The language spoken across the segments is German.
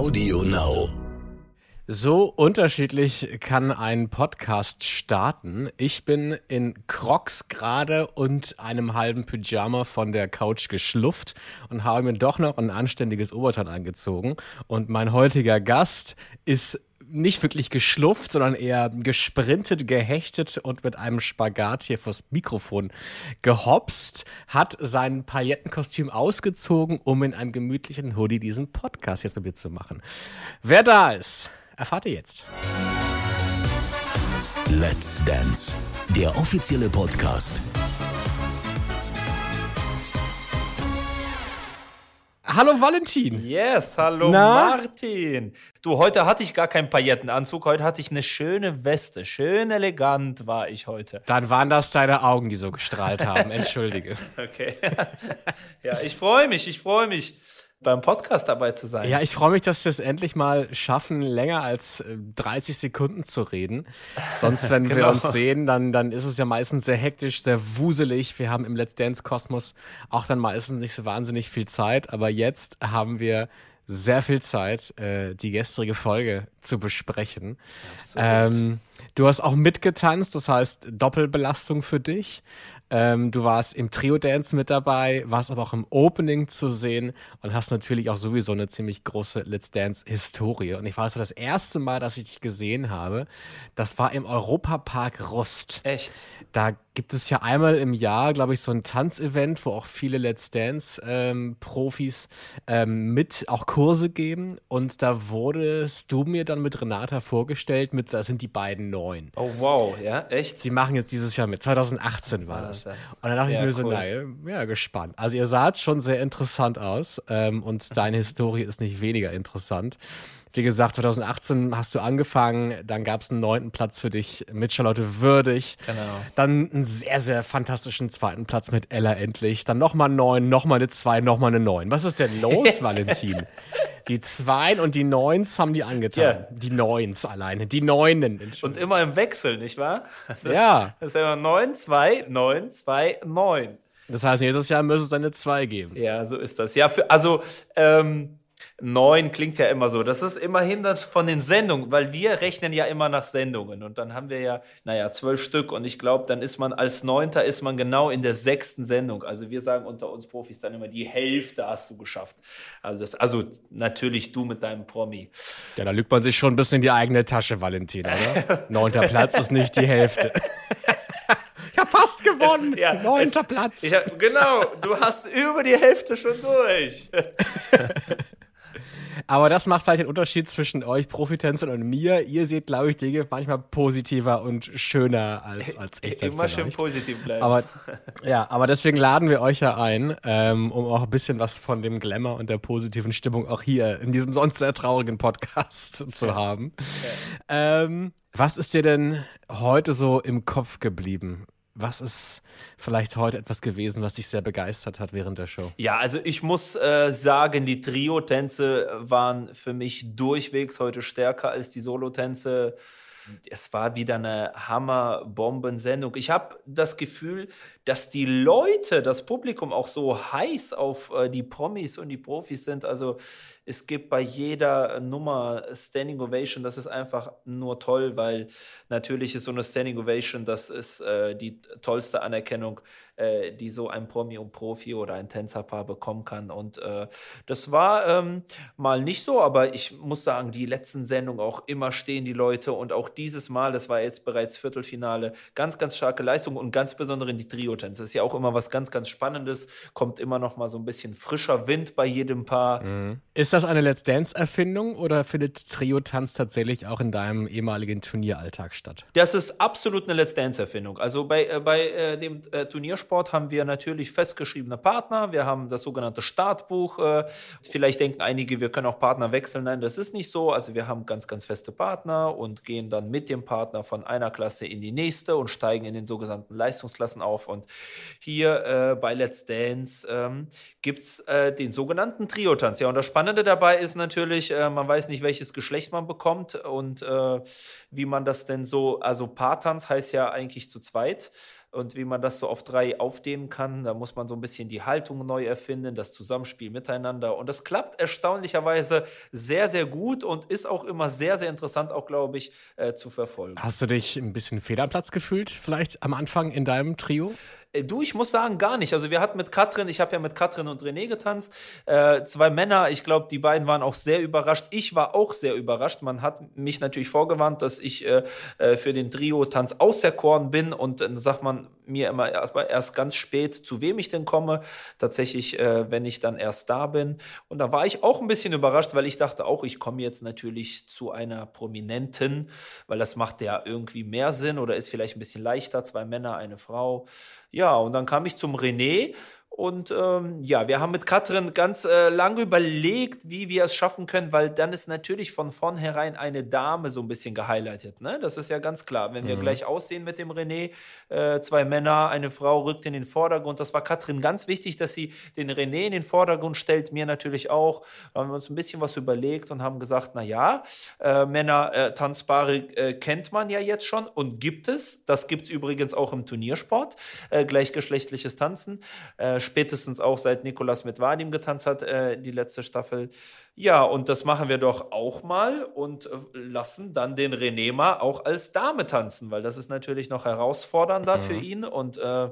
Audio Now. So unterschiedlich kann ein Podcast starten. Ich bin in Crocs gerade und einem halben Pyjama von der Couch geschlufft und habe mir doch noch ein anständiges Oberteil angezogen. Und mein heutiger Gast ist nicht wirklich geschlufft, sondern eher gesprintet, gehechtet und mit einem Spagat hier vors Mikrofon gehopst, hat sein Palettenkostüm ausgezogen, um in einem gemütlichen Hoodie diesen Podcast jetzt mit mir zu machen. Wer da ist, erfahrt ihr jetzt. Let's Dance, der offizielle Podcast. Hallo Valentin. Yes, hallo Na? Martin. Du, heute hatte ich gar keinen Paillettenanzug, heute hatte ich eine schöne Weste. Schön elegant war ich heute. Dann waren das deine Augen, die so gestrahlt haben. Entschuldige. Okay. ja, ich freue mich, ich freue mich, beim Podcast dabei zu sein. Ja, ich freue mich, dass wir es endlich mal schaffen, länger als äh, 30 Sekunden zu reden. Sonst, wenn wir Genau. uns sehen, dann, dann ist es ja meistens sehr hektisch, sehr wuselig. Wir haben im Let's Dance Kosmos auch dann meistens nicht so wahnsinnig viel Zeit. Aber jetzt haben wir sehr viel Zeit, äh, die gestrige Folge zu besprechen. Ähm, du hast auch mitgetanzt, das heißt Doppelbelastung für dich. Ähm, du warst im Trio-Dance mit dabei, warst aber auch im Opening zu sehen und hast natürlich auch sowieso eine ziemlich große Let's Dance-Historie. Und ich weiß, das erste Mal, dass ich dich gesehen habe, das war im Europapark Rust. Echt? Da gibt es ja einmal im Jahr, glaube ich, so ein Tanzevent, wo auch viele Let's Dance-Profis ähm, mit auch Kurse geben. Und da wurdest du mir dann mit Renata vorgestellt, mit, das sind die beiden Neuen. Oh, wow, ja, echt? Sie machen jetzt dieses Jahr mit. 2018 war das. ja. Und dann dachte Ja, ich mir so, cool. nein, ja, gespannt. Also ihr saht schon sehr interessant aus ähm, und deine Historie ist nicht weniger interessant. Wie gesagt, 2018 hast du angefangen, dann gab es einen neunten Platz für dich mit Charlotte Würdig. Genau. Dann einen sehr, sehr fantastischen zweiten Platz mit Ella endlich. Dann nochmal neun, nochmal eine zwei, nochmal eine neun. Was ist denn los, Valentin? Die Zweien und die Neuns haben die angetan. Ja. Die Neuns alleine. Die Neunen. Und immer im Wechsel, nicht wahr? Ja. Das ist ja immer 9, 2, 9, 2, 9. Das heißt, nächstes Jahr müsste es eine 2 geben. Ja, so ist das. Ja, für, also ähm, neun klingt ja immer so. Das ist immerhin das von den Sendungen, weil wir rechnen ja immer nach Sendungen. Und dann haben wir ja, naja, zwölf Stück. Und ich glaube, dann ist man als Neunter ist man genau in der sechsten Sendung. Also wir sagen unter uns Profis dann immer, die Hälfte hast du geschafft. Also, das, also natürlich du mit deinem Promi. Ja, da lügt man sich schon ein bisschen in die eigene Tasche, Valentin, oder? Neunter Platz ist nicht die Hälfte. ich hab fast gewonnen. Ja, Neunter es- Platz. Hab, genau, du hast über die Hälfte schon durch. Aber das macht vielleicht den Unterschied zwischen euch Profitänzern und mir. Ihr seht, glaube ich, Dinge manchmal positiver und schöner als, als ich. dann Immer schön vielleicht. positiv bleiben. Aber ja, aber deswegen laden wir euch ja ein, ähm, um auch ein bisschen was von dem Glamour und der positiven Stimmung auch hier in diesem sonst sehr traurigen Podcast zu haben. Ähm, was ist dir denn heute so im Kopf geblieben? Was ist vielleicht heute etwas gewesen, was dich sehr begeistert hat während der Show? Ja, also ich muss äh, sagen, die Trio-Tänze waren für mich durchwegs heute stärker als die Solo-Tänze. Es war wieder eine Hammer-Bomben-Sendung. Ich habe das Gefühl, dass die Leute, das Publikum auch so heiß auf äh, die Promis und die Profis sind. Also es gibt bei jeder Nummer Standing Ovation. Das ist einfach nur toll, weil natürlich ist so eine Standing Ovation, das ist äh, die tollste Anerkennung, äh, die so ein Promi und Profi oder ein Tänzerpaar bekommen kann. Und äh, das war ähm, mal nicht so, aber ich muss sagen, die letzten Sendungen auch immer stehen die Leute und auch dieses Mal, das war jetzt bereits Viertelfinale, ganz, ganz starke Leistung und ganz besonders in die Trio-Tänze. Das ist ja auch immer was ganz, ganz Spannendes, kommt immer noch mal so ein bisschen frischer Wind bei jedem Paar. Ist das eine Let's Dance-Erfindung oder findet Trio-Tanz tatsächlich auch in deinem ehemaligen Turnieralltag statt? Das ist absolut eine Let's Dance-Erfindung. Also bei, äh, bei äh, dem äh, Turniersport haben wir natürlich festgeschriebene Partner. Wir haben das sogenannte Startbuch. Äh, vielleicht denken einige, wir können auch Partner wechseln. Nein, das ist nicht so. Also wir haben ganz, ganz feste Partner und gehen dann mit dem Partner von einer Klasse in die nächste und steigen in den sogenannten Leistungsklassen auf. Und hier äh, bei Let's Dance ähm, gibt es äh, den sogenannten Trio-Tanz. Ja, und das Spannende dabei ist natürlich, äh, man weiß nicht, welches Geschlecht man bekommt und äh, wie man das denn so, also Paartanz heißt ja eigentlich zu zweit. Und wie man das so auf drei aufdehnen kann. Da muss man so ein bisschen die Haltung neu erfinden, das Zusammenspiel miteinander. Und das klappt erstaunlicherweise sehr, sehr gut und ist auch immer sehr, sehr interessant, auch glaube ich, äh, zu verfolgen. Hast du dich ein bisschen fehl am Platz gefühlt, vielleicht am Anfang in deinem Trio? Äh, du, ich muss sagen, gar nicht. Also wir hatten mit Katrin, ich habe ja mit Katrin und René getanzt, äh, zwei Männer, ich glaube, die beiden waren auch sehr überrascht. Ich war auch sehr überrascht. Man hat mich natürlich vorgewarnt, dass ich äh, äh für den Trio-Tanz auserkoren bin und dann sagt man mir immer erst ganz spät, zu wem ich denn komme. Tatsächlich, äh, wenn ich dann erst da bin. Und da war ich auch ein bisschen überrascht, weil ich dachte auch, ich komme jetzt natürlich zu einer Prominenten, weil das macht ja irgendwie mehr Sinn oder ist vielleicht ein bisschen leichter. Zwei Männer, eine Frau. Ja, und dann kam ich zum René und ähm, ja, wir haben mit Katrin ganz äh, lange überlegt, wie wir es schaffen können, weil dann ist natürlich von vornherein eine Dame so ein bisschen gehighlightet. Ne? Das ist ja ganz klar. Wenn wir mhm. gleich aussehen mit dem René, äh, zwei Männer, eine Frau rückt in den Vordergrund. Das war Katrin ganz wichtig, dass sie den René in den Vordergrund stellt, mir natürlich auch. Da haben wir uns ein bisschen was überlegt und haben gesagt, na ja, äh, Männer äh, tanzbare äh, kennt man ja jetzt schon und gibt es. Das gibt es übrigens auch im Turniersport, äh, gleichgeschlechtliches Tanzen. Spätestens auch seit Nikolas mit Vadim getanzt hat, äh, die letzte Staffel. Ja, und das machen wir doch auch mal und äh, lassen dann den René mal auch als Dame tanzen, weil das ist natürlich noch herausfordernder mhm. für ihn und äh,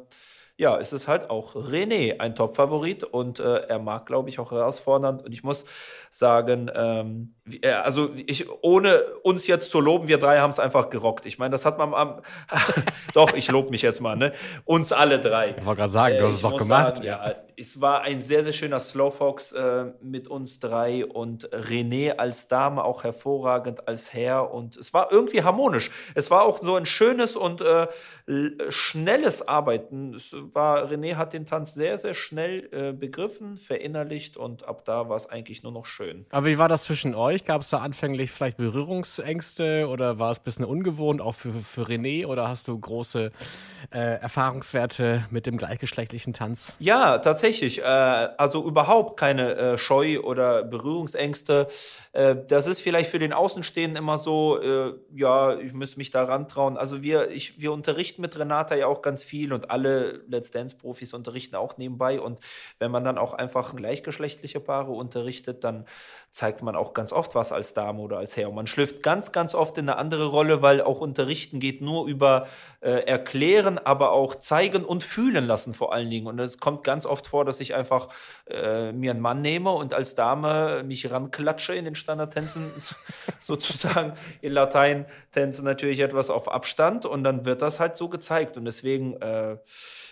ja, es ist halt auch René ein Top-Favorit und äh, er mag, glaube ich, auch herausfordernd. Und ich muss sagen, ähm, äh, also ich, ohne uns jetzt zu loben, wir drei haben es einfach gerockt. Ich meine, das hat man am, doch, ich lobe mich jetzt mal, ne? Uns alle drei. Ich wollte gerade sagen, du hast es doch gemacht. Sagen, ja, es war ein sehr, sehr schöner Slowfox äh, mit uns drei und René als Dame auch hervorragend als Herr und es war irgendwie harmonisch. Es war auch so ein schönes und äh, schnelles Arbeiten. Es war, René hat den Tanz sehr, sehr schnell äh, begriffen, verinnerlicht und ab da war es eigentlich nur noch schön. Aber wie war das zwischen euch? Gab es da anfänglich vielleicht Berührungsängste oder war es ein bisschen ungewohnt auch für, für René oder hast du große äh, Erfahrungswerte mit dem gleichgeschlechtlichen Tanz? Ja, tatsächlich äh, also überhaupt keine äh, Scheu oder Berührungsängste. Äh, das ist vielleicht für den Außenstehenden immer so, äh, ja, ich muss mich da rantrauen. Also wir, ich, wir unterrichten mit Renata ja auch ganz viel und alle Let's Dance-Profis unterrichten auch nebenbei. Und wenn man dann auch einfach gleichgeschlechtliche Paare unterrichtet, dann zeigt man auch ganz oft was als Dame oder als Herr. Und man schlüpft ganz, ganz oft in eine andere Rolle, weil auch Unterrichten geht nur über äh, Erklären, aber auch zeigen und fühlen lassen vor allen Dingen. Und es kommt ganz oft vor, dass ich einfach äh, mir einen Mann nehme und als Dame mich ranklatsche in den Standardtänzen, sozusagen in Latein-Tänzen natürlich etwas auf Abstand und dann wird das halt so gezeigt. Und deswegen äh,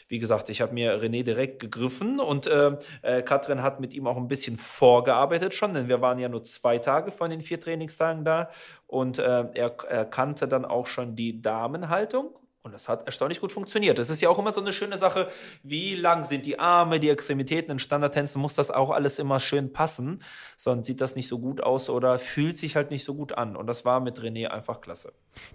wie gesagt, ich habe mir René direkt gegriffen und äh, äh, Katrin hat mit ihm auch ein bisschen vorgearbeitet schon, denn wir waren ja nur zwei Tage von den vier Trainingstagen da und äh, er, er kannte dann auch schon die Damenhaltung und das hat erstaunlich gut funktioniert. Das ist ja auch immer so eine schöne Sache. Wie lang sind die Arme, die Extremitäten in Standardtänzen? Muss das auch alles immer schön passen? Sonst sieht das nicht so gut aus oder fühlt sich halt nicht so gut an. Und das war mit René einfach klasse.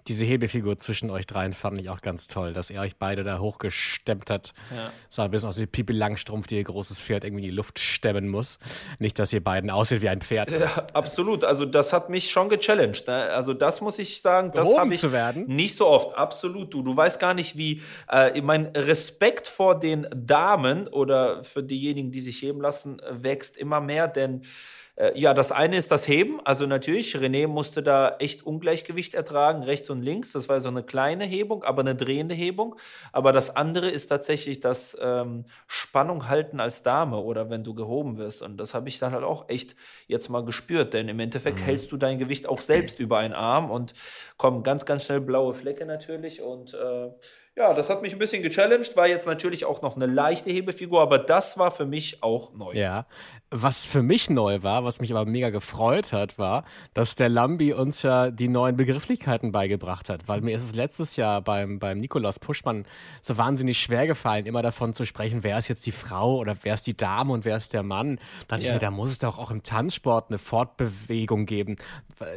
Diese Hebefigur zwischen euch dreien fand ich auch ganz toll, dass er euch beide da hochgestemmt hat. Ja. Sah ein bisschen aus wie Pipi Langstrumpf, die ihr großes Pferd irgendwie in die Luft stemmen muss. Nicht, dass ihr beiden aussieht wie ein Pferd. Ja, absolut. Also das hat mich schon gechallenged. Ne? Also das muss ich sagen, das habe ich nicht so oft. Absolut. Du, du weiß gar nicht, wie äh, mein Respekt vor den Damen oder für diejenigen, die sich heben lassen, wächst immer mehr, denn ja, das eine ist das Heben. Also natürlich, René musste da echt Ungleichgewicht ertragen, rechts und links. Das war so eine kleine Hebung, aber eine drehende Hebung. Aber das andere ist tatsächlich das ähm, Spannung halten als Dame oder wenn du gehoben wirst. Und das habe ich dann halt auch echt jetzt mal gespürt. Denn im Endeffekt mhm. hältst du dein Gewicht auch selbst über einen Arm und kommen ganz, ganz schnell blaue Flecke natürlich. Und äh, ja, das hat mich ein bisschen gechallenged, war jetzt natürlich auch noch eine leichte Hebefigur, aber das war für mich auch neu. Ja, was für mich neu war, was mich aber mega gefreut hat, war, dass der Lambi uns ja die neuen Begrifflichkeiten beigebracht hat, weil mir ist es letztes Jahr beim, beim Nikolaus Puschmann so wahnsinnig schwer gefallen, immer davon zu sprechen, wer ist jetzt die Frau oder wer ist die Dame und wer ist der Mann. Da dachte ja. ich mir, da muss es doch auch im Tanzsport eine Fortbewegung geben,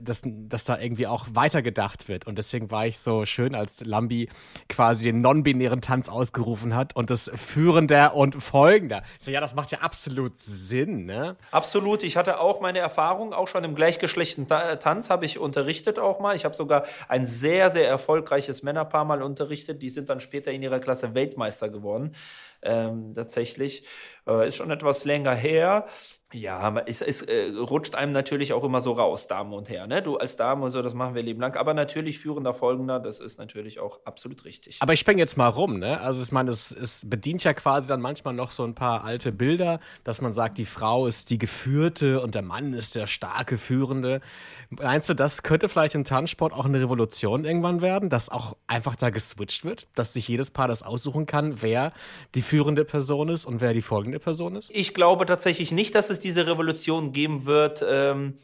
dass, dass da irgendwie auch weitergedacht wird. Und deswegen war ich so schön, als Lambi quasi den non-binären Tanz ausgerufen hat und das Führender und Folgender. So, ja, das macht ja absolut Sinn, ne? Absolut. Ich hatte auch meine Erfahrung, auch schon im gleichgeschlechtlichen Tanz habe ich unterrichtet auch mal. Ich habe sogar ein sehr, sehr erfolgreiches Männerpaar mal unterrichtet. Die sind dann später in ihrer Klasse Weltmeister geworden ähm, tatsächlich. Äh, ist schon etwas länger her. Ja, es, es äh, rutscht einem natürlich auch immer so raus, Damen und Herren. Ne? Du als Dame und so, das machen wir leben lang. Aber natürlich führender Folgender, das ist natürlich auch absolut richtig. Aber ich springe jetzt mal rum, ne? Also ich meine, es, es bedient ja quasi dann manchmal noch so ein paar alte Bilder, dass man sagt, die Frau ist die Geführte und der Mann ist der starke Führende. Meinst du, das könnte vielleicht im Tanzsport auch eine Revolution irgendwann werden, dass auch einfach da geswitcht wird, dass sich jedes Paar das aussuchen kann, wer die führende Person ist und wer die folgende Person ist? Ich glaube tatsächlich nicht, dass es diese Revolution geben wird. Ähm,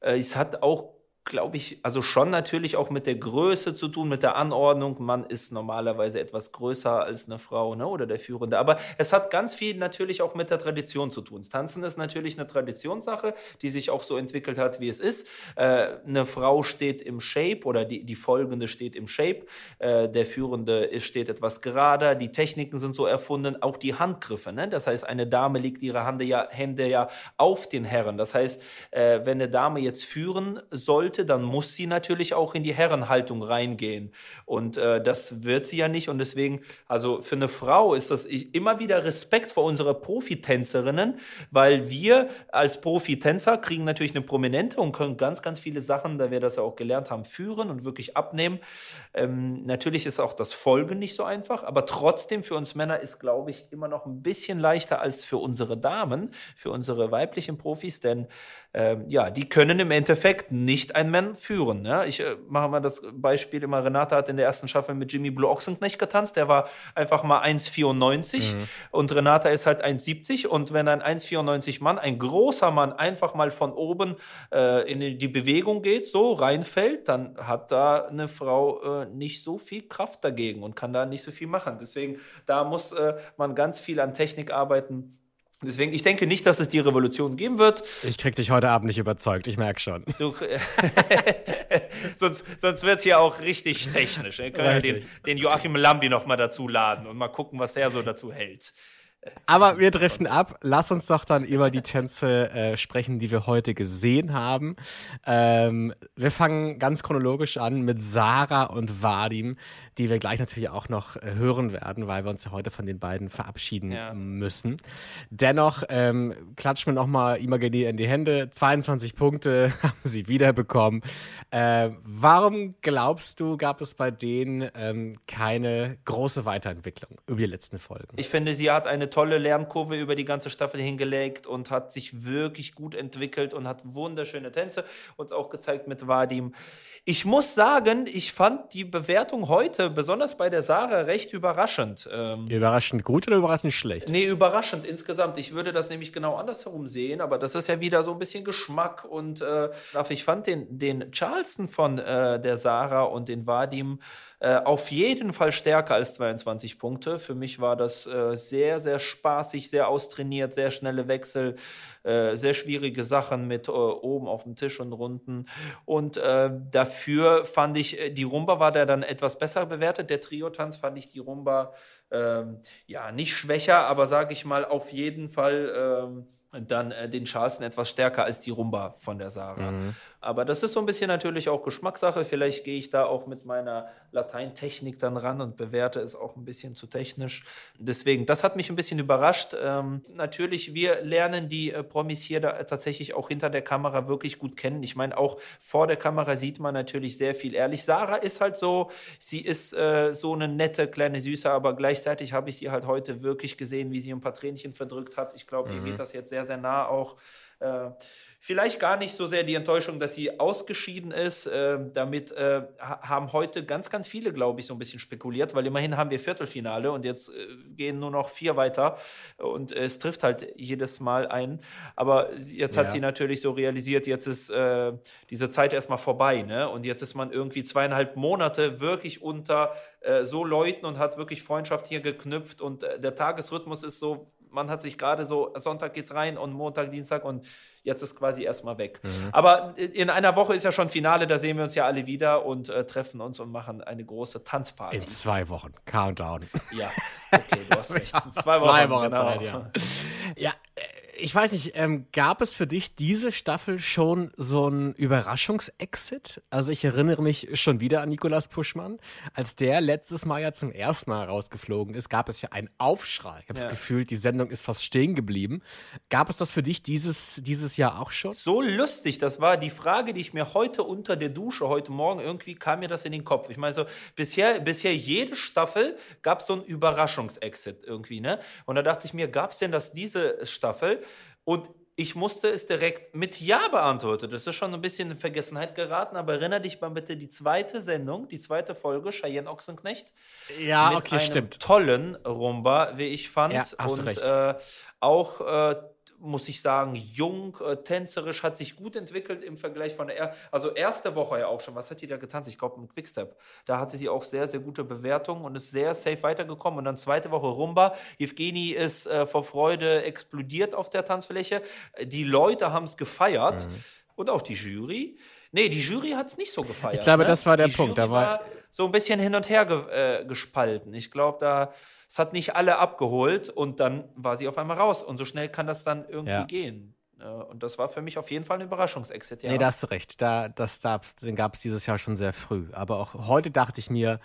äh, es hat auch glaube ich, also schon natürlich auch mit der Größe zu tun, mit der Anordnung. Man ist normalerweise etwas größer als eine Frau ne, oder der Führende. Aber es hat ganz viel natürlich auch mit der Tradition zu tun. Das Tanzen ist natürlich eine Traditionssache, die sich auch so entwickelt hat, wie es ist. Äh, eine Frau steht im Shape oder die, die Folgende steht im Shape. Äh, der Führende ist, steht etwas gerader. Die Techniken sind so erfunden, auch die Handgriffe. Ne? Das heißt, eine Dame legt ihre Hände ja, Hände ja auf den Herren. Das heißt, äh, wenn eine Dame jetzt führen soll, sollte, dann muss sie natürlich auch in die Herrenhaltung reingehen. Und äh, das wird sie ja nicht. Und deswegen, also für eine Frau ist das immer wieder Respekt vor unsere Profitänzerinnen, weil wir als Profitänzer kriegen natürlich eine Prominente und können ganz, ganz viele Sachen, da wir das ja auch gelernt haben, führen und wirklich abnehmen. Ähm, natürlich ist auch das Folgen nicht so einfach, aber trotzdem für uns Männer ist, glaube ich, immer noch ein bisschen leichter als für unsere Damen, für unsere weiblichen Profis, denn ähm, ja, die können im Endeffekt nicht ein Mann führen. Ne? Ich äh, mache mal das Beispiel immer, Renata hat in der ersten Staffel mit Jimmy Blue Ochsenknecht getanzt, der war einfach mal 1,94 mhm. und Renata ist halt 1,70 und wenn ein 1,94 Mann, ein großer Mann, einfach mal von oben äh, in die Bewegung geht, so reinfällt, dann hat da eine Frau äh, nicht so viel Kraft dagegen und kann da nicht so viel machen. Deswegen, da muss äh, man ganz viel an Technik arbeiten Deswegen, ich denke nicht, dass es die Revolution geben wird. Ich krieg dich heute Abend nicht überzeugt, ich merke schon. Du, sonst sonst wird es ja auch richtig technisch. Wir können ja den, den Joachim Lambi noch mal dazu laden und mal gucken, was der so dazu hält. Aber wir driften ab. Lass uns doch dann über die Tänze äh, sprechen, die wir heute gesehen haben. Ähm, wir fangen ganz chronologisch an mit Sarah und Vadim, die wir gleich natürlich auch noch äh, hören werden, weil wir uns ja heute von den beiden verabschieden ja. müssen. Dennoch ähm, klatschen wir nochmal Imagini in die Hände. 22 Punkte haben sie wiederbekommen. Äh, warum glaubst du, gab es bei denen ähm, keine große Weiterentwicklung über die letzten Folgen? Ich finde, sie hat eine tolle Lernkurve über die ganze Staffel hingelegt und hat sich wirklich gut entwickelt und hat wunderschöne Tänze uns auch gezeigt mit Vadim. Ich muss sagen, ich fand die Bewertung heute, besonders bei der Sarah, recht überraschend. Ähm, überraschend gut oder überraschend schlecht? Nee, überraschend insgesamt. Ich würde das nämlich genau andersherum sehen, aber das ist ja wieder so ein bisschen Geschmack und äh, ich fand den, den Charleston von äh, der Sarah und den Vadim äh, auf jeden Fall stärker als 22 Punkte. Für mich war das äh, sehr, sehr spaßig, sehr austrainiert, sehr schnelle Wechsel, äh, sehr schwierige Sachen mit äh, oben auf dem Tisch und runden. Und äh, dafür fand ich, die Rumba war da dann etwas besser bewertet. Der Trio-Tanz fand ich die Rumba ähm, ja nicht schwächer, aber sage ich mal auf jeden Fall. Ähm, dann äh, den Charleston etwas stärker als die Rumba von der Sarah. Mhm. Aber das ist so ein bisschen natürlich auch Geschmackssache. Vielleicht gehe ich da auch mit meiner Lateintechnik dann ran und bewerte es auch ein bisschen zu technisch. Deswegen, das hat mich ein bisschen überrascht. Ähm, natürlich, wir lernen die äh, Promis hier da tatsächlich auch hinter der Kamera wirklich gut kennen. Ich meine, auch vor der Kamera sieht man natürlich sehr viel ehrlich. Sarah ist halt so, sie ist äh, so eine nette kleine Süße, aber gleichzeitig habe ich sie halt heute wirklich gesehen, wie sie ein paar Tränchen verdrückt hat. Ich glaube, mhm. ihr geht das jetzt sehr, sehr nah auch. Äh, Vielleicht gar nicht so sehr die Enttäuschung, dass sie ausgeschieden ist. Äh, damit äh, haben heute ganz, ganz viele, glaube ich, so ein bisschen spekuliert, weil immerhin haben wir Viertelfinale und jetzt äh, gehen nur noch vier weiter und es trifft halt jedes Mal ein. Aber jetzt hat ja. sie natürlich so realisiert, jetzt ist äh, diese Zeit erstmal vorbei. Ne? Und jetzt ist man irgendwie zweieinhalb Monate wirklich unter äh, so Leuten und hat wirklich Freundschaft hier geknüpft und der Tagesrhythmus ist so, man hat sich gerade so, Sonntag geht's rein und Montag, Dienstag und Jetzt ist quasi erstmal weg. Mhm. Aber in einer Woche ist ja schon Finale, da sehen wir uns ja alle wieder und äh, treffen uns und machen eine große Tanzparty. In zwei Wochen. Countdown. Ja, okay, du hast recht. In zwei Wochen. Zwei Wochen genau. Zeit, ja. ja, ich weiß nicht, ähm, gab es für dich diese Staffel schon so ein Überraschungsexit? Also ich erinnere mich schon wieder an Nikolas Puschmann. Als der letztes Mal ja zum ersten Mal rausgeflogen ist, gab es ja einen Aufschrei. Ich habe ja. das Gefühl, die Sendung ist fast stehen geblieben. Gab es das für dich dieses, dieses Jahr auch schon? So lustig, das war die Frage, die ich mir heute unter der Dusche, heute Morgen, irgendwie kam mir das in den Kopf. Ich meine so, bisher, bisher jede Staffel gab es so ein Überraschungsexit irgendwie, ne? Und da dachte ich mir, gab es denn das diese Staffel? Und ich musste es direkt mit Ja beantworten. Das ist schon ein bisschen in Vergessenheit geraten, aber erinnere dich mal bitte die zweite Sendung, die zweite Folge, Cheyenne Ochsenknecht. Ja, mit okay, einem stimmt. Tollen Rumba, wie ich fand. Ja, hast und recht. Äh, auch äh, muss ich sagen, jung, äh, tänzerisch, hat sich gut entwickelt im Vergleich von der, er also erste Woche ja auch schon. Was hat die da getanzt? Ich glaube, mit Quickstep. Da hatte sie auch sehr, sehr gute Bewertungen und ist sehr safe weitergekommen. Und dann zweite Woche Rumba. Evgeni ist äh, vor Freude explodiert auf der Tanzfläche. Die Leute haben es gefeiert mhm. und auch die Jury. Nee, die Jury hat es nicht so gefeiert. Ich glaube, ne? das war der die Punkt. Jury da war, war so ein bisschen hin und her ge äh, gespalten. Ich glaube, da es hat nicht alle abgeholt und dann war sie auf einmal raus. Und so schnell kann das dann irgendwie ja. gehen. Und das war für mich auf jeden Fall ein Überraschungsexit. Ja. Nee, da hast du recht. Da, das, den gab es dieses Jahr schon sehr früh. Aber auch heute dachte ich mir,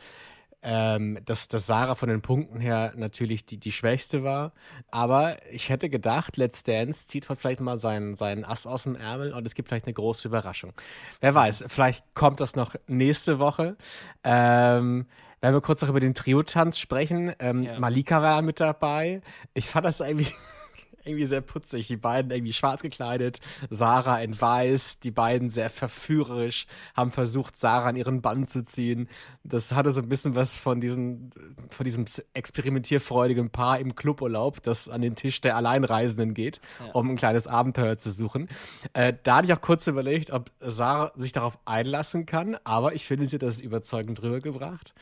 ähm, dass, dass Sarah von den Punkten her natürlich die, die schwächste war. Aber ich hätte gedacht, Let's Dance zieht vielleicht mal seinen, seinen Ass aus dem Ärmel und es gibt vielleicht eine große Überraschung. Wer weiß, vielleicht kommt das noch nächste Woche. Ähm, wenn wir kurz noch über den Trio-Tanz sprechen, ähm, ja. Malika war mit dabei. Ich fand das irgendwie irgendwie sehr putzig. Die beiden irgendwie schwarz gekleidet, Sarah in weiß, die beiden sehr verführerisch, haben versucht, Sarah an ihren Bann zu ziehen. Das hatte so ein bisschen was von, diesen, von diesem experimentierfreudigen Paar im Cluburlaub, das an den Tisch der Alleinreisenden geht, ja. um ein kleines Abenteuer zu suchen. Äh, da hatte ich auch kurz überlegt, ob Sarah sich darauf einlassen kann, aber ich finde, sie hat das überzeugend rübergebracht.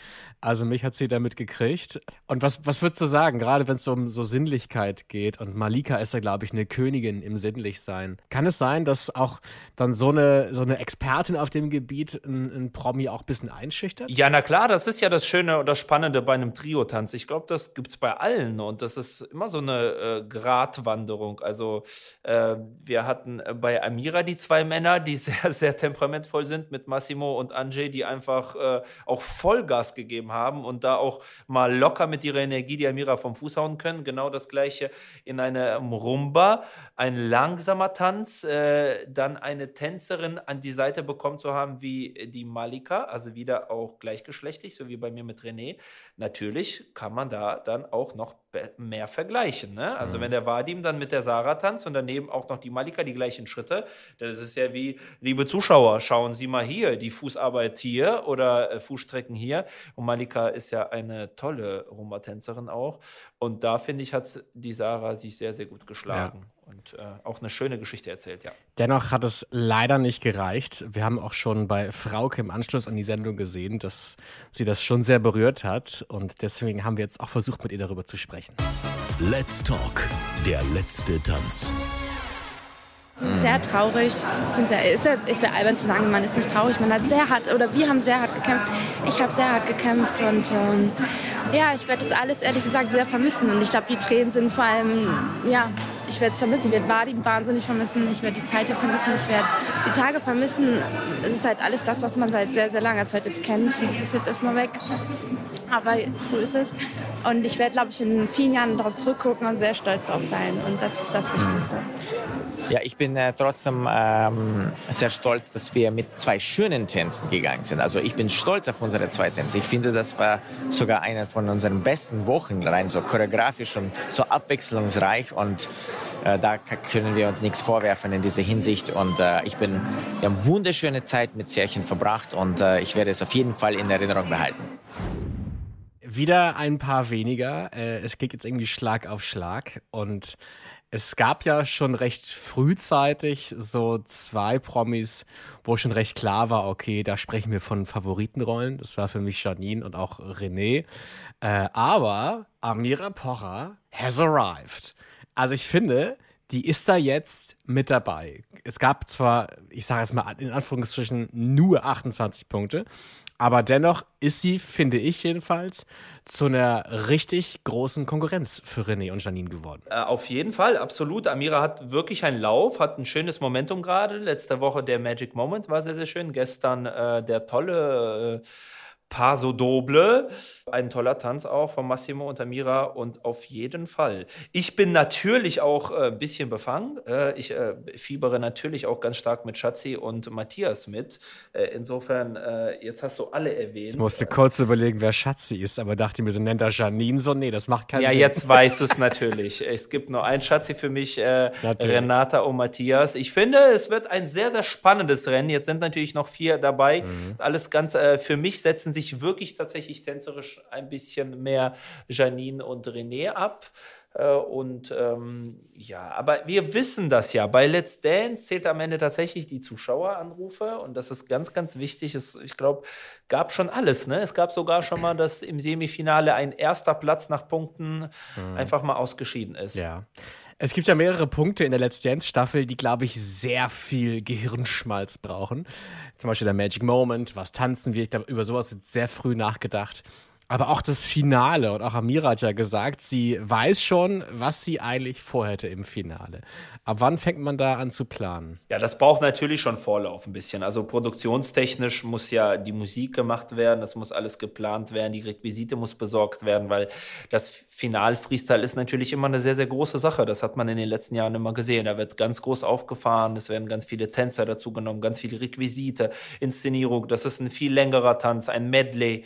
Also mich hat sie damit gekriegt. Und was, was würdest du sagen, gerade wenn es um so Sinnlichkeit geht und Malika Monika ist ja, glaube ich, eine Königin im Sinnlichsein. Kann es sein, dass auch dann so eine, so eine Expertin auf dem Gebiet ein, Promi auch ein bisschen einschüchtert? Ja, na klar, das ist ja das Schöne und das Spannende bei einem Trio-Tanz. Ich glaube, das gibt es bei allen und das ist immer so eine äh, Gratwanderung. Also äh, wir hatten bei Amira die zwei Männer, die sehr, sehr temperamentvoll sind mit Massimo und Anjay, die einfach äh, auch Vollgas gegeben haben und da auch mal locker mit ihrer Energie die Amira vom Fuß hauen können. Genau das gleiche in einer Rumba, ein langsamer Tanz, äh, dann eine Tänzerin an die Seite bekommen zu haben wie die Malika, also wieder auch gleichgeschlechtlich, so wie bei mir mit René. Natürlich kann man da dann auch noch mehr vergleichen. Ne? Also mhm. wenn der Vadim dann mit der Sarah tanzt und daneben auch noch die Malika die gleichen Schritte, dann ist es ja wie, liebe Zuschauer, schauen Sie mal hier, die Fußarbeit hier oder äh, Fußstrecken hier. Und Malika ist ja eine tolle Rumba-Tänzerin auch. Und da finde ich, hat die Sarah sich sehr, sehr gut geschlagen. Ja. Und äh, auch eine schöne Geschichte erzählt, ja. Dennoch hat es leider nicht gereicht. Wir haben auch schon bei Frauke im Anschluss an die Sendung gesehen, dass sie das schon sehr berührt hat. Und deswegen haben wir jetzt auch versucht, mit ihr darüber zu sprechen. Let's Talk, der letzte Tanz. Sehr traurig. Sehr, es wäre wär albern zu sagen, man ist nicht traurig. Man hat sehr hart, oder wir haben sehr hart gekämpft. Ich habe sehr hart gekämpft und ähm, ja, ich werde das alles ehrlich gesagt sehr vermissen. Und ich glaube, die Tränen sind vor allem, ja, ich werde es vermissen. Ich werde Vadim wahnsinnig vermissen. Ich werde die Zeit hier vermissen. Ich werde die Tage vermissen. Es ist halt alles das, was man seit sehr, sehr langer Zeit jetzt kennt. Und das ist jetzt erstmal weg. Aber so ist es. Und ich werde, glaube ich, in vielen Jahren darauf zurückgucken und sehr stolz darauf sein. Und das ist das Wichtigste. Ja, ich bin äh, trotzdem ähm, sehr stolz, dass wir mit zwei schönen Tänzen gegangen sind. Also ich bin stolz auf unsere zwei Tänze. Ich finde, das war sogar eine von unseren besten Wochen, rein so choreografisch und so abwechslungsreich. Und äh, da können wir uns nichts vorwerfen in dieser Hinsicht. Und äh, ich bin, wir haben wunderschöne Zeit mit Särchen verbracht und äh, ich werde es auf jeden Fall in Erinnerung behalten. Wieder ein paar weniger. Äh, es geht jetzt irgendwie Schlag auf Schlag und es gab ja schon recht frühzeitig so zwei Promis, wo schon recht klar war, okay, da sprechen wir von Favoritenrollen. Das war für mich Janine und auch René. Äh, aber Amira Pocher has arrived. Also ich finde, die ist da jetzt mit dabei. Es gab zwar, ich sage jetzt mal in Anführungsstrichen, nur 28 Punkte, aber dennoch ist sie, finde ich jedenfalls, zu einer richtig großen Konkurrenz für René und Janine geworden. Äh, auf jeden Fall, absolut. Amira hat wirklich einen Lauf, hat ein schönes Momentum gerade. Letzte Woche der Magic Moment war sehr, sehr schön. Gestern äh, der tolle. Äh, Paso Doble. Ein toller Tanz auch von Massimo und Amira und auf jeden Fall. Ich bin natürlich auch äh, ein bisschen befangen. Äh, ich äh, fiebere natürlich auch ganz stark mit Schatzi und Matthias mit. Äh, insofern, äh, jetzt hast du alle erwähnt. Ich musste kurz überlegen, wer Schatzi ist, aber dachte mir, so nennt er Janine so. Nee, das macht keinen ja, Sinn. Ja, jetzt weißt du es natürlich. Es gibt nur ein Schatzi für mich, äh, Renata und Matthias. Ich finde, es wird ein sehr, sehr spannendes Rennen. Jetzt sind natürlich noch vier dabei. Mhm. Alles ganz, für mich setzen sich sich wirklich tatsächlich tänzerisch ein bisschen mehr Janine und René ab. Äh, und ähm, ja, aber wir wissen das ja. Bei Let's Dance zählt am Ende tatsächlich die Zuschaueranrufe und das ist ganz, ganz wichtig. Es, ich glaube, gab schon alles. Ne? Es gab sogar schon mal, dass im Semifinale ein erster Platz nach Punkten mhm. einfach mal ausgeschieden ist. Ja. Es gibt ja mehrere Punkte in der Let's Dance-Staffel, die, glaube ich, sehr viel Gehirnschmalz brauchen. Zum Beispiel der Magic Moment, was tanzen wir. Ich glaube, über sowas wird sehr früh nachgedacht. Aber auch das Finale, und auch Amira hat ja gesagt, sie weiß schon, was sie eigentlich vorhätte im Finale. Ab wann fängt man da an zu planen? Ja, das braucht natürlich schon Vorlauf ein bisschen. Also produktionstechnisch muss ja die Musik gemacht werden, das muss alles geplant werden, die Requisite muss besorgt werden, weil das Final-Freestyle ist natürlich immer eine sehr, sehr große Sache. Das hat man in den letzten Jahren immer gesehen. Da wird ganz groß aufgefahren, es werden ganz viele Tänzer dazu genommen, ganz viele Requisite, Inszenierung. Das ist ein viel längerer Tanz, ein Medley.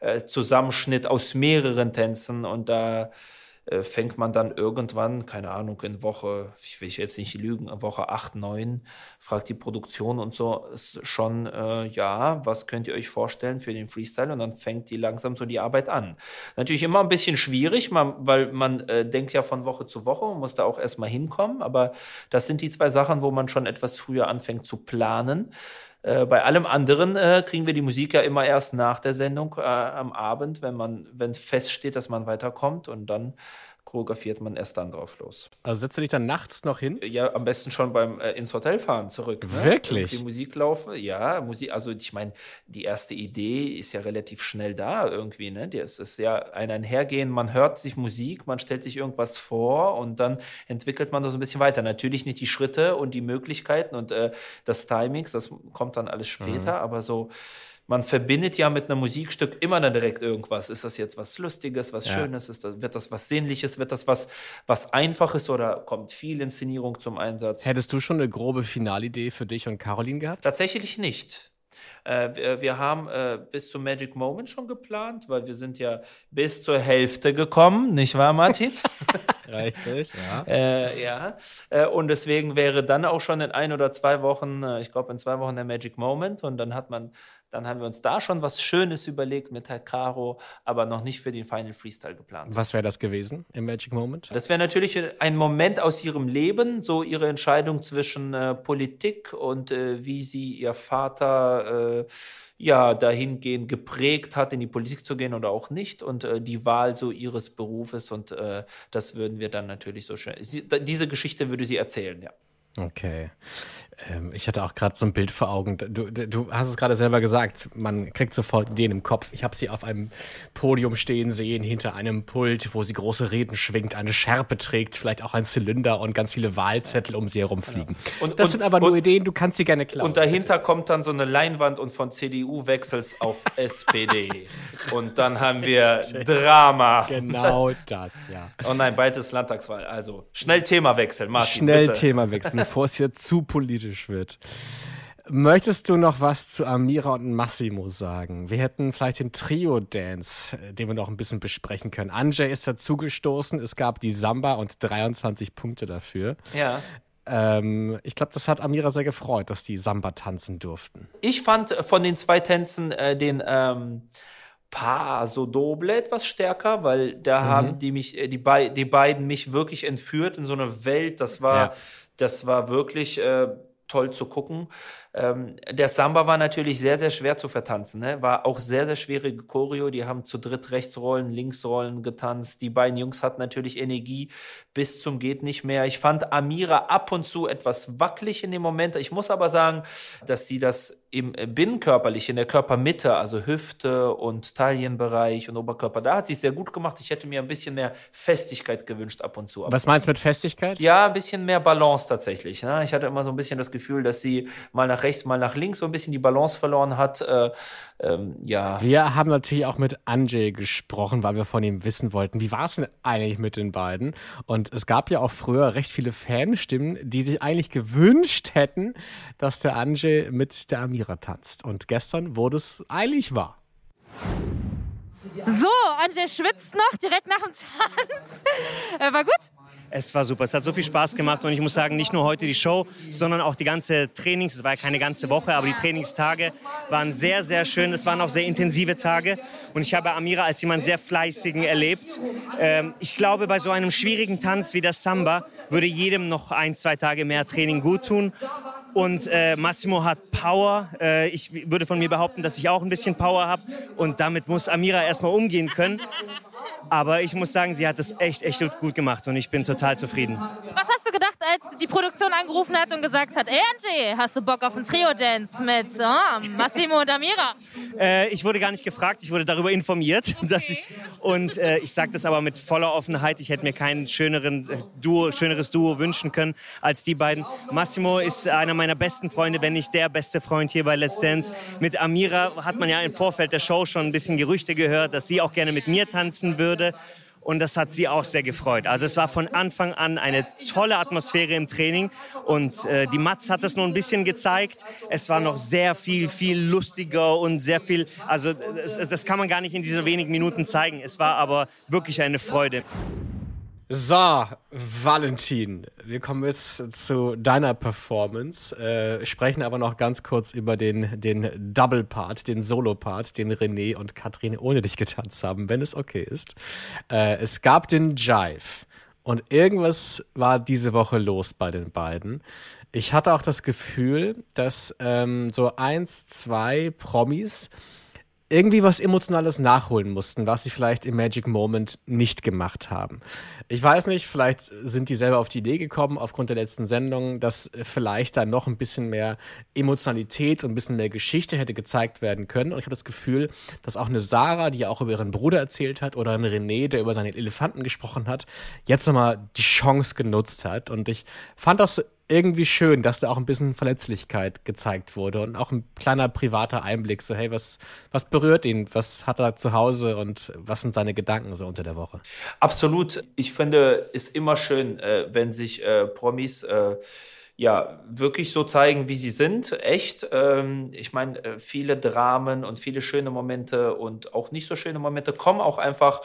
Äh, Zusammenschnitt aus mehreren Tänzen und da äh, fängt man dann irgendwann, keine Ahnung, in Woche, ich will jetzt nicht lügen, Woche 8, 9, fragt die Produktion und so ist schon, äh, ja, was könnt ihr euch vorstellen für den Freestyle? Und dann fängt die langsam so die Arbeit an. Natürlich immer ein bisschen schwierig, man, weil man äh, denkt ja von Woche zu Woche und muss da auch erstmal hinkommen, aber das sind die zwei Sachen, wo man schon etwas früher anfängt zu planen. Äh, bei allem anderen äh, kriegen wir die Musik ja immer erst nach der Sendung äh, am Abend, wenn man, wenn feststeht, dass man weiterkommt. Und dann choreografiert man erst dann drauf los. Also setzt du dich dann nachts noch hin? Ja, am besten schon beim äh, ins Hotel fahren zurück. Ne? Wirklich? Die Musik laufen, ja, Musik, also ich meine, die erste Idee ist ja relativ schnell da irgendwie, ne? Die ist, ist ja ein Einhergehen, man hört sich Musik, man stellt sich irgendwas vor und dann entwickelt man das ein bisschen weiter. Natürlich nicht die Schritte und die Möglichkeiten und äh, das Timings, das kommt dann alles später, mhm. aber so man verbindet ja mit einem Musikstück immer dann direkt irgendwas. Ist das jetzt was Lustiges, was ja. Schönes? Ist das, wird das was Sinnliches? Wird das was, was Einfaches oder kommt viel Inszenierung zum Einsatz? Hättest du schon eine grobe Finalidee für dich und Caroline gehabt? Tatsächlich nicht. Äh, wir, haben äh, bis zum Magic Moment schon geplant, weil wir sind ja bis zur Hälfte gekommen, nicht wahr, Martin? Richtig, ja. Äh, ja. Äh, und deswegen wäre dann auch schon in ein oder zwei Wochen, ich glaube in zwei Wochen der Magic Moment und dann hat man dann haben wir uns da schon was Schönes überlegt mit Herr Caro, aber noch nicht für den Final Freestyle geplant. Was wäre das gewesen im Magic Moment? Das wäre natürlich ein Moment aus ihrem Leben, so ihre Entscheidung zwischen äh, Politik und äh, wie sie ihr Vater äh, ja dahingehend geprägt hat, in die Politik zu gehen oder auch nicht und äh, die Wahl so ihres Berufes und äh, das würden wir dann natürlich so schön. Sie, diese Geschichte würde sie erzählen, ja. Okay. Ähm, ich hatte auch gerade so ein Bild vor Augen. Du, du hast es gerade selber gesagt, man kriegt sofort Ideen im Kopf. Ich habe sie auf einem Podium stehen sehen, hinter einem Pult, wo sie große Reden schwingt, eine Schärpe trägt, vielleicht auch ein Zylinder und ganz viele Wahlzettel um sie herumfliegen. Ja. Und, das und, sind aber nur und, Ideen, du kannst sie gerne klauen. Und dahinter kommt dann so eine Leinwand und von CDU wechselst auf SPD. und dann haben wir Drama. Genau das, ja. Oh nein, bald ist Landtagswahl. Also schnell Themawechsel, Martin. Schnell bitte. Themawechsel, bevor es hier zu politisch politisch wird. Möchtest du noch was zu Amira und Massimo sagen? Wir hätten vielleicht den Trio-Dance, äh, den wir noch ein bisschen besprechen können. Anjay ist dazugestoßen, es gab die Samba und 23 Punkte dafür. Ja. Ähm, ich glaube, das hat Amira sehr gefreut, dass die Samba tanzen durften. Ich fand von den zwei Tänzen äh, den ähm, Paso Doble etwas stärker, weil da mhm. haben die mich, äh, die, die beiden mich wirklich entführt in so eine Welt. Das war. Ja das war wirklich, äh, toll zu gucken. Ähm, der Samba war natürlich sehr, sehr schwer zu vertanzen. Ne? War auch sehr, sehr schwierige Choreo. Die haben zu dritt Rechtsrollen, Linksrollen getanzt. Die beiden Jungs hatten natürlich Energie bis zum geht nicht mehr. Ich fand Amira ab und zu etwas wackelig in dem Moment. Ich muss aber sagen, dass sie das im Binnenkörperlich, in der Körpermitte, also Hüfte und Taillenbereich und Oberkörper, da hat sie es sehr gut gemacht. Ich hätte mir ein bisschen mehr Festigkeit gewünscht ab und zu. Was meinst du mit Festigkeit? Ja, ein bisschen mehr Balance tatsächlich. Ne? Ich hatte immer so ein bisschen das Gefühl, dass sie mal nach rechts, mal nach links so ein bisschen die Balance verloren hat. Äh, ähm, ja. Wir haben natürlich auch mit Anjay gesprochen, weil wir von ihm wissen wollten, wie war es denn eigentlich mit den beiden? Und es gab ja auch früher recht viele Fanstimmen, die sich eigentlich gewünscht hätten, dass der Anjay mit der Amira tanzt. Und gestern wurde es eigentlich wahr. So, Anjay schwitzt noch direkt nach dem Tanz. Äh, war gut? Es war super. Es hat so viel Spaß gemacht und ich muss sagen, nicht nur heute die Show, sondern auch die ganze Trainings. Es war ja keine ganze Woche, aber die Trainingstage waren sehr, sehr schön. Es waren auch sehr intensive Tage und ich habe Amira als jemand sehr fleißigen erlebt. Ähm, ich glaube, bei so einem schwierigen Tanz wie der Samba würde jedem noch ein, zwei Tage mehr Training gut tun. Und äh, Massimo hat Power. Äh, ich würde von mir behaupten, dass ich auch ein bisschen Power habe. Und damit muss Amira erstmal umgehen können. Aber ich muss sagen, sie hat es echt, echt gut gemacht und ich bin total zufrieden. Was hast du gedacht, als die Produktion angerufen hat und gesagt hat, ey Angie, hast du Bock auf einen Trio-Dance mit oh, Massimo und Amira? Äh, ich wurde gar nicht gefragt, ich wurde darüber informiert. Okay. Dass ich, und äh, ich sage das aber mit voller Offenheit, ich hätte mir kein schöneren äh, Duo, schöneres Duo wünschen können als die beiden. Massimo ist einer meiner besten Freunde, wenn nicht der beste Freund hier bei Let's Dance. Mit Amira hat man ja im Vorfeld der Show schon ein bisschen Gerüchte gehört, dass sie auch gerne mit mir tanzen würde würde. Und das hat sie auch sehr gefreut. Also es war von Anfang an eine tolle Atmosphäre im Training. Und äh, die Mats hat es nur ein bisschen gezeigt. Es war noch sehr viel, viel lustiger und sehr viel, also das, das kann man gar nicht in diesen wenigen Minuten zeigen. Es war aber wirklich eine Freude. So, Valentin, wir kommen jetzt zu deiner Performance, äh, sprechen aber noch ganz kurz über den, den Double-Part, den Solo-Part, den René und Katrin ohne dich getanzt haben, wenn es okay ist. Äh, es gab den Jive und irgendwas war diese Woche los bei den beiden. Ich hatte auch das Gefühl, dass ähm, so eins, zwei Promis irgendwie was Emotionales nachholen mussten, was sie vielleicht im Magic Moment nicht gemacht haben. Ich weiß nicht, vielleicht sind die selber auf die Idee gekommen, aufgrund der letzten Sendung, dass vielleicht da noch ein bisschen mehr Emotionalität und ein bisschen mehr Geschichte hätte gezeigt werden können. Und ich habe das Gefühl, dass auch eine Sarah, die ja auch über ihren Bruder erzählt hat, oder ein René, der über seine Elefanten gesprochen hat, jetzt nochmal die Chance genutzt hat. Und ich fand das irgendwie schön, dass da auch ein bisschen Verletzlichkeit gezeigt wurde und auch ein kleiner privater Einblick, so hey, was, was berührt ihn, was hat er zu Hause und was sind seine Gedanken so unter der Woche? Absolut. Ich finde, es ist immer schön, äh, wenn sich äh, Promis äh, ja, wirklich so zeigen, wie sie sind, echt. Ähm, ich meine, viele Dramen und viele schöne Momente und auch nicht so schöne Momente kommen auch einfach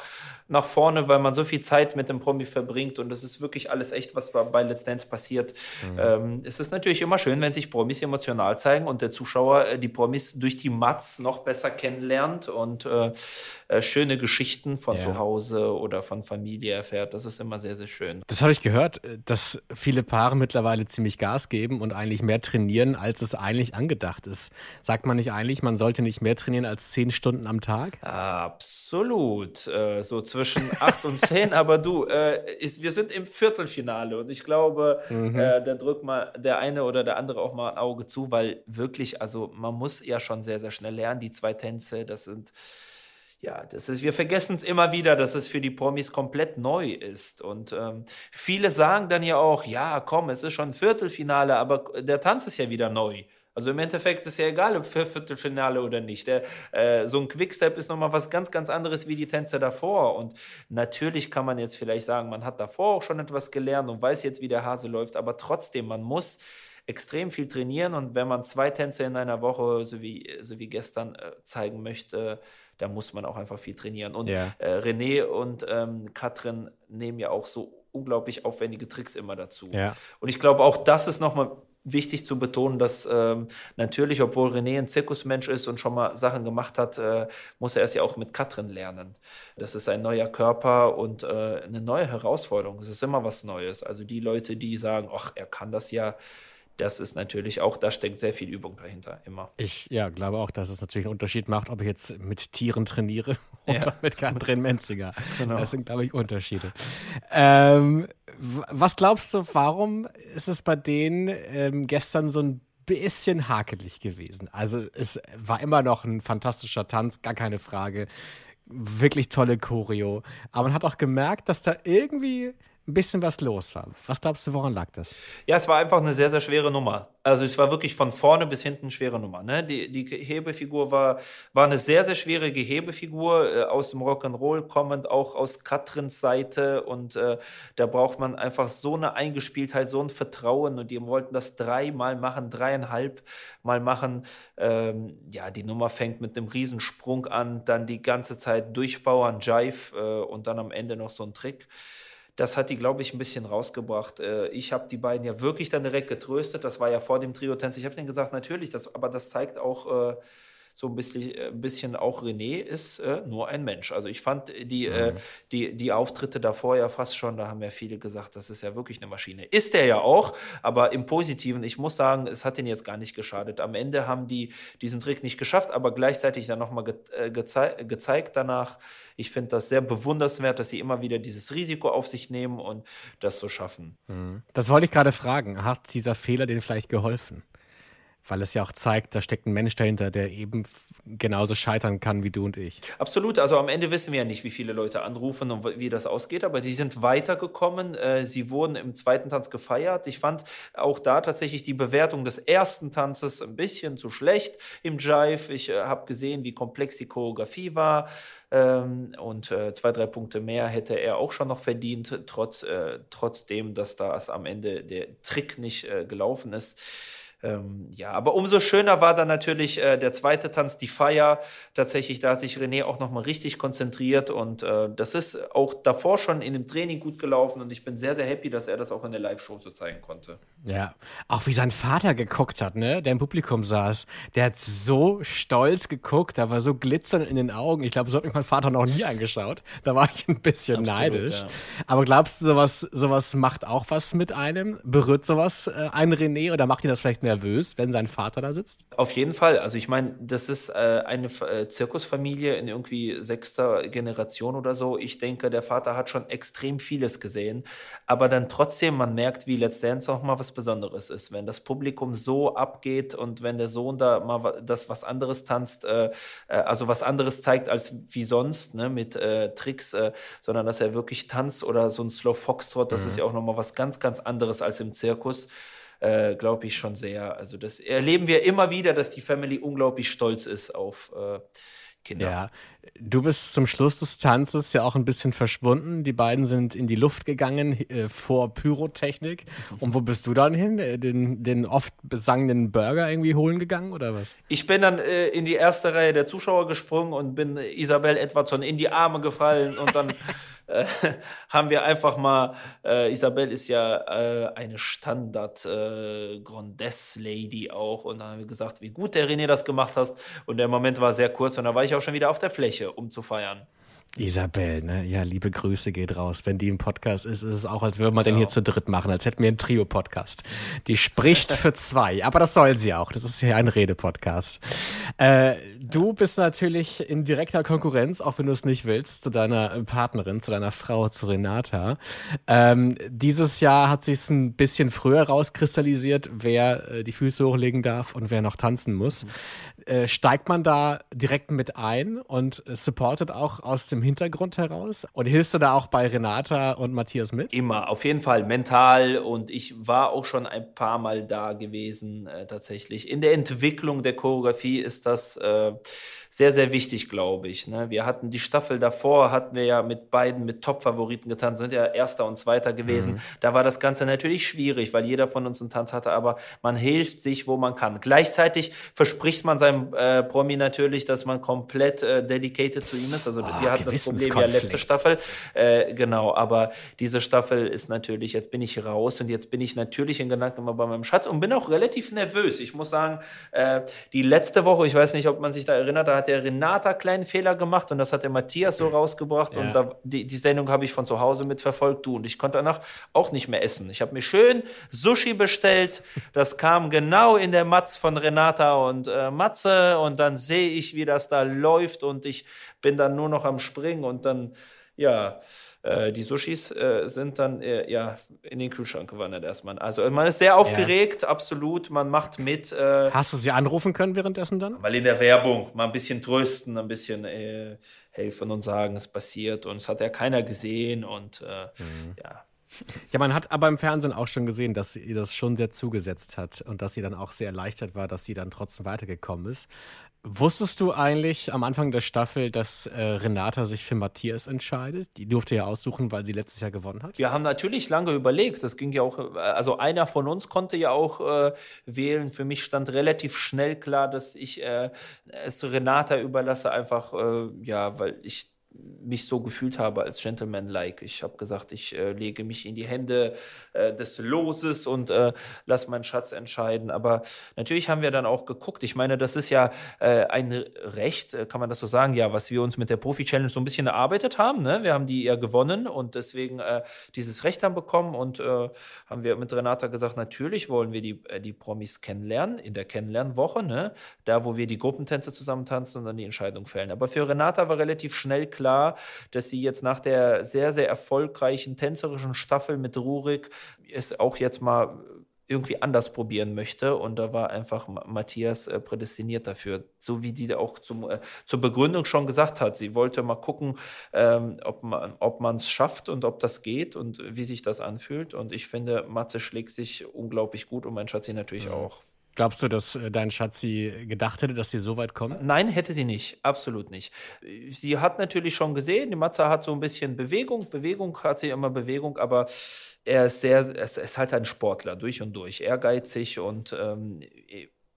nach vorne, weil man so viel Zeit mit dem Promi verbringt und das ist wirklich alles echt, was bei Let's Dance passiert. Mhm. Ähm, es ist natürlich immer schön, wenn sich Promis emotional zeigen und der Zuschauer äh, die Promis durch die Mats noch besser kennenlernt und äh, äh, schöne Geschichten von ja. zu Hause oder von Familie erfährt. Das ist immer sehr, sehr schön. Das habe ich gehört, äh, dass viele Paare mittlerweile ziemlich Gas geben und eigentlich mehr trainieren, als es eigentlich angedacht ist. Sagt man nicht eigentlich, man sollte nicht mehr trainieren als zehn Stunden am Tag? Absolut. Äh, so zwischen acht und zehn. Aber du, äh, ist, wir sind im Viertelfinale und ich glaube, mhm. äh, da drückt mal der eine oder der andere auch mal ein Auge zu, weil wirklich, also man muss ja schon sehr, sehr schnell lernen. Die zwei Tänze, das sind ja, das ist, wir vergessen es immer wieder, dass es für die Promis komplett neu ist. Und ähm, viele sagen dann ja auch, ja, komm, es ist schon Viertelfinale, aber der Tanz ist ja wieder neu. Also im Endeffekt ist ja egal, ob für Viertelfinale oder nicht. Äh, so ein Quickstep ist nochmal was ganz, ganz anderes wie die Tänze davor. Und natürlich kann man jetzt vielleicht sagen, man hat davor auch schon etwas gelernt und weiß jetzt, wie der Hase läuft, aber trotzdem, man muss extrem viel trainieren und wenn man zwei Tänze in einer Woche, so wie, so wie gestern, äh, zeigen möchte, da muss man auch einfach viel trainieren. Und ja. äh, René und ähm, Katrin nehmen ja auch so unglaublich aufwendige Tricks immer dazu. Ja. Und ich glaube, auch das ist nochmal wichtig zu betonen, dass ähm, natürlich, obwohl René ein Zirkusmensch ist und schon mal Sachen gemacht hat, äh, muss er es ja auch mit Katrin lernen. Das ist ein neuer Körper und äh, eine neue Herausforderung. Es ist immer was Neues. Also die Leute, die sagen, ach, er kann das ja, das ist natürlich auch, da steckt sehr viel Übung dahinter, immer. Ich ja, glaube auch, dass es natürlich einen Unterschied macht, ob ich jetzt mit Tieren trainiere oder ja. mit Katrin Menziger. Genau. Das sind, glaube ich, Unterschiede. Ähm, was glaubst du, warum ist es bei denen ähm, gestern so ein bisschen hakelig gewesen? Also es war immer noch ein fantastischer Tanz, gar keine Frage. Wirklich tolle Choreo. Aber man hat auch gemerkt, dass da irgendwie ein bisschen was los war. Was glaubst du, woran lag das? Ja, es war einfach eine sehr, sehr schwere Nummer. Also es war wirklich von vorne bis hinten eine schwere Nummer. Ne? Die, die Hebefigur war, war eine sehr, sehr schwere Gehebefigur, äh, aus dem Rock'n'Roll kommend, auch aus Katrins Seite. Und äh, da braucht man einfach so eine Eingespieltheit, so ein Vertrauen. Und die wollten das dreimal machen, dreieinhalb Mal machen. Ähm, ja, die Nummer fängt mit einem Riesensprung an, dann die ganze Zeit durchbauern, Jive äh, und dann am Ende noch so ein Trick. Das hat die, glaube ich, ein bisschen rausgebracht. Äh, ich habe die beiden ja wirklich dann direkt getröstet. Das war ja vor dem Trio-Tänz. Ich habe denen gesagt, natürlich, das, aber das zeigt auch, äh, so ein bisschen, ein äh, bisschen auch René ist äh, nur ein Mensch. Also ich fand die, äh, mhm. äh, die, die Auftritte davor ja fast schon, da haben ja viele gesagt, das ist ja wirklich eine Maschine. Ist der ja auch, aber im Positiven, ich muss sagen, es hat den jetzt gar nicht geschadet. Am Ende haben die diesen Trick nicht geschafft, aber gleichzeitig dann nochmal ge äh, gezei gezeigt danach. Ich finde das sehr bewunderswert, dass sie immer wieder dieses Risiko auf sich nehmen und das so schaffen. Mhm. Das wollte ich gerade fragen. Hat dieser Fehler denen vielleicht geholfen? Weil es ja auch zeigt, da steckt ein Mensch dahinter, der eben genauso scheitern kann wie du und ich. Absolut. Also am Ende wissen wir ja nicht, wie viele Leute anrufen und wie das ausgeht, aber sie sind weitergekommen. Äh, sie wurden im zweiten Tanz gefeiert. Ich fand auch da tatsächlich die Bewertung des ersten Tanzes ein bisschen zu schlecht im Jive. Ich äh, habe gesehen, wie komplex die Choreografie war. Ähm, und äh, zwei, drei Punkte mehr hätte er auch schon noch verdient, trotz, trotzdem, dass da am Ende der Trick nicht gelaufen ist. Ähm, ja, aber umso schöner war dann natürlich äh, der zweite Tanz, die Feier. Tatsächlich, da hat sich René auch nochmal richtig konzentriert und äh, das ist auch davor schon in dem Training gut gelaufen und ich bin sehr, sehr happy, dass er das auch in der Live-Show so zeigen konnte. Ja, auch wie sein Vater geguckt hat, ne, der im Publikum saß. Der hat so stolz geguckt, da war so glitzernd in den Augen. Ich glaube, so hat mich mein Vater noch nie angeschaut. Da war ich ein bisschen Absolut, neidisch. Ja. Aber glaubst du, sowas, sowas macht auch was mit einem? Berührt sowas äh, einen René oder macht ihn das vielleicht mehr nervös, wenn sein Vater da sitzt? Auf jeden Fall. Also ich meine, das ist äh, eine äh, Zirkusfamilie in irgendwie sechster Generation oder so. Ich denke, der Vater hat schon extrem vieles gesehen. Aber dann trotzdem, man merkt, wie Let's Dance auch mal was Besonderes ist. Wenn das Publikum so abgeht und wenn der Sohn da mal das was anderes tanzt, äh, äh, also was anderes zeigt als wie sonst, ne, mit äh, Tricks, sondern dass er wirklich tanzt oder so ein Slow Foxtrot, das mhm. ist ja auch nochmal was ganz, ganz anderes als im Zirkus äh, glaube ich schon sehr. Also das erleben wir immer wieder, dass die Family unglaublich stolz ist auf äh, Kinder. Ja, du bist zum Schluss des Tanzes ja auch ein bisschen verschwunden. Die beiden sind in die Luft gegangen äh, vor Pyrotechnik. Und wo bist du dann hin? Äh, den, den oft besangenen Burger irgendwie holen gegangen oder was? Ich bin dann äh, in die erste Reihe der Zuschauer gesprungen und bin Isabel Edwardson in die Arme gefallen und dann äh, haben wir einfach mal, äh, Isabel ist ja äh, eine Standard äh, Grandesse Lady auch und dann haben wir gesagt, wie gut der René das gemacht hast und der Moment war sehr kurz und da war ich auch schon wieder auf der Fläche, um zu feiern. Isabel, ne? Ja, liebe Grüße geht raus. Wenn die im Podcast ist, ist es auch, als würden wir genau. den hier zu dritt machen, als hätten wir einen Trio-Podcast. Die spricht für zwei, aber das soll sie auch. Das ist hier ein Rede-Podcast. Äh, du bist natürlich in direkter Konkurrenz, auch wenn du es nicht willst, zu deiner Partnerin, zu deiner Frau, zu Renata. Ähm, dieses Jahr hat sich ein bisschen früher rauskristallisiert, wer äh, die Füße hochlegen darf und wer noch tanzen muss. Äh, steigt man da direkt mit ein und supportet auch aus dem Hintergrund heraus? Und hilfst du da auch bei Renata und Matthias mit? Immer, auf jeden Fall mental. Und ich war auch schon ein paar Mal da gewesen, äh, tatsächlich. In der Entwicklung der Choreografie ist das. Äh, sehr, sehr wichtig, glaube ich. Ne? Wir hatten die Staffel davor, hatten wir ja mit beiden, mit Top-Favoriten getanzt, sind ja Erster und Zweiter gewesen. Mhm. Da war das Ganze natürlich schwierig, weil jeder von uns einen Tanz hatte, aber man hilft sich, wo man kann. Gleichzeitig verspricht man seinem äh, Promi natürlich, dass man komplett äh, dedicated zu ihm ist. Also oh, wir wir hatten das Problem ja letzte Staffel. Äh, genau, aber diese Staffel ist natürlich, jetzt bin ich raus und jetzt bin ich natürlich in Gedanken immer bei meinem Schatz und bin auch relativ nervös. Ich muss sagen, äh, die letzte Woche, ich weiß nicht, ob man sich da erinnert, da hat der Renata kleinen Fehler gemacht und das hat der Matthias so rausgebracht ja. und da, die, die Sendung habe ich von zu Hause mitverfolgt, du und ich konnte danach auch nicht mehr essen. Ich habe mir schön Sushi bestellt, das kam genau in der Matz von Renata und äh, Matze und dann sehe ich, wie das da läuft und ich bin dann nur noch am Springen und dann, ja, äh, die Sushis äh, sind dann äh, ja in den Kühlschrank gewandert erstmal. Also man ist sehr aufgeregt, ja. absolut, man macht mit. Äh, Hast du sie anrufen können währenddessen dann? Weil in der Werbung mal ein bisschen trösten, ein bisschen äh, helfen und sagen, es passiert und es hat ja keiner gesehen und äh, mhm. ja. Ja, man hat aber im Fernsehen auch schon gesehen, dass sie das schon sehr zugesetzt hat und dass sie dann auch sehr erleichtert war, dass sie dann trotzdem weitergekommen ist. Wusstest du eigentlich am Anfang der Staffel, dass äh, Renata sich für Matthias entscheidet? Die durfte ja aussuchen, weil sie letztes Jahr gewonnen hat. Wir haben natürlich lange überlegt. Das ging ja auch, äh, also einer von uns konnte ja auch äh, wählen. Für mich stand relativ schnell klar, dass ich äh, es Renata überlasse, einfach, äh, ja, weil ich mich so gefühlt habe als Gentleman-like. Ich habe gesagt, ich äh, lege mich in die Hände äh, des Loses und äh, lasse meinen Schatz entscheiden. Aber natürlich haben wir dann auch geguckt. Ich meine, das ist ja äh, ein Recht, äh, kann man das so sagen, ja, was wir uns mit der Profi-Challenge so ein bisschen erarbeitet haben. Ne? Wir haben die ja gewonnen und deswegen äh, dieses Recht haben bekommen und haben wir mit Renata gesagt, natürlich wollen wir die, die Promis kennenlernen in der Kennenlernwoche, ne? da wo wir die Gruppentänze zusammen tanzen und dann die Entscheidung fällen. Aber für Renata war relativ schnell klar, klar, dass sie jetzt nach der sehr, sehr erfolgreichen tänzerischen Staffel mit Rurik es auch jetzt mal irgendwie anders probieren möchte. Und da war einfach Matthias äh, prädestiniert dafür. So wie die auch zum, äh, zur Begründung schon gesagt hat. Sie wollte mal gucken, ähm, ob man es schafft und ob das geht und wie sich das anfühlt. Und ich finde, Matze schlägt sich unglaublich gut und mein Schatzi natürlich ja. auch. Glaubst du, dass äh, dein Schatzi gedacht hätte, dass sie so weit kommen? Nein, hätte sie nicht. Absolut nicht. Sie hat natürlich schon gesehen, die Matze hat so ein bisschen Bewegung. Bewegung hat sie immer Bewegung, aber er ist sehr, er ist halt ein Sportler durch und durch. Ehrgeizig und ähm,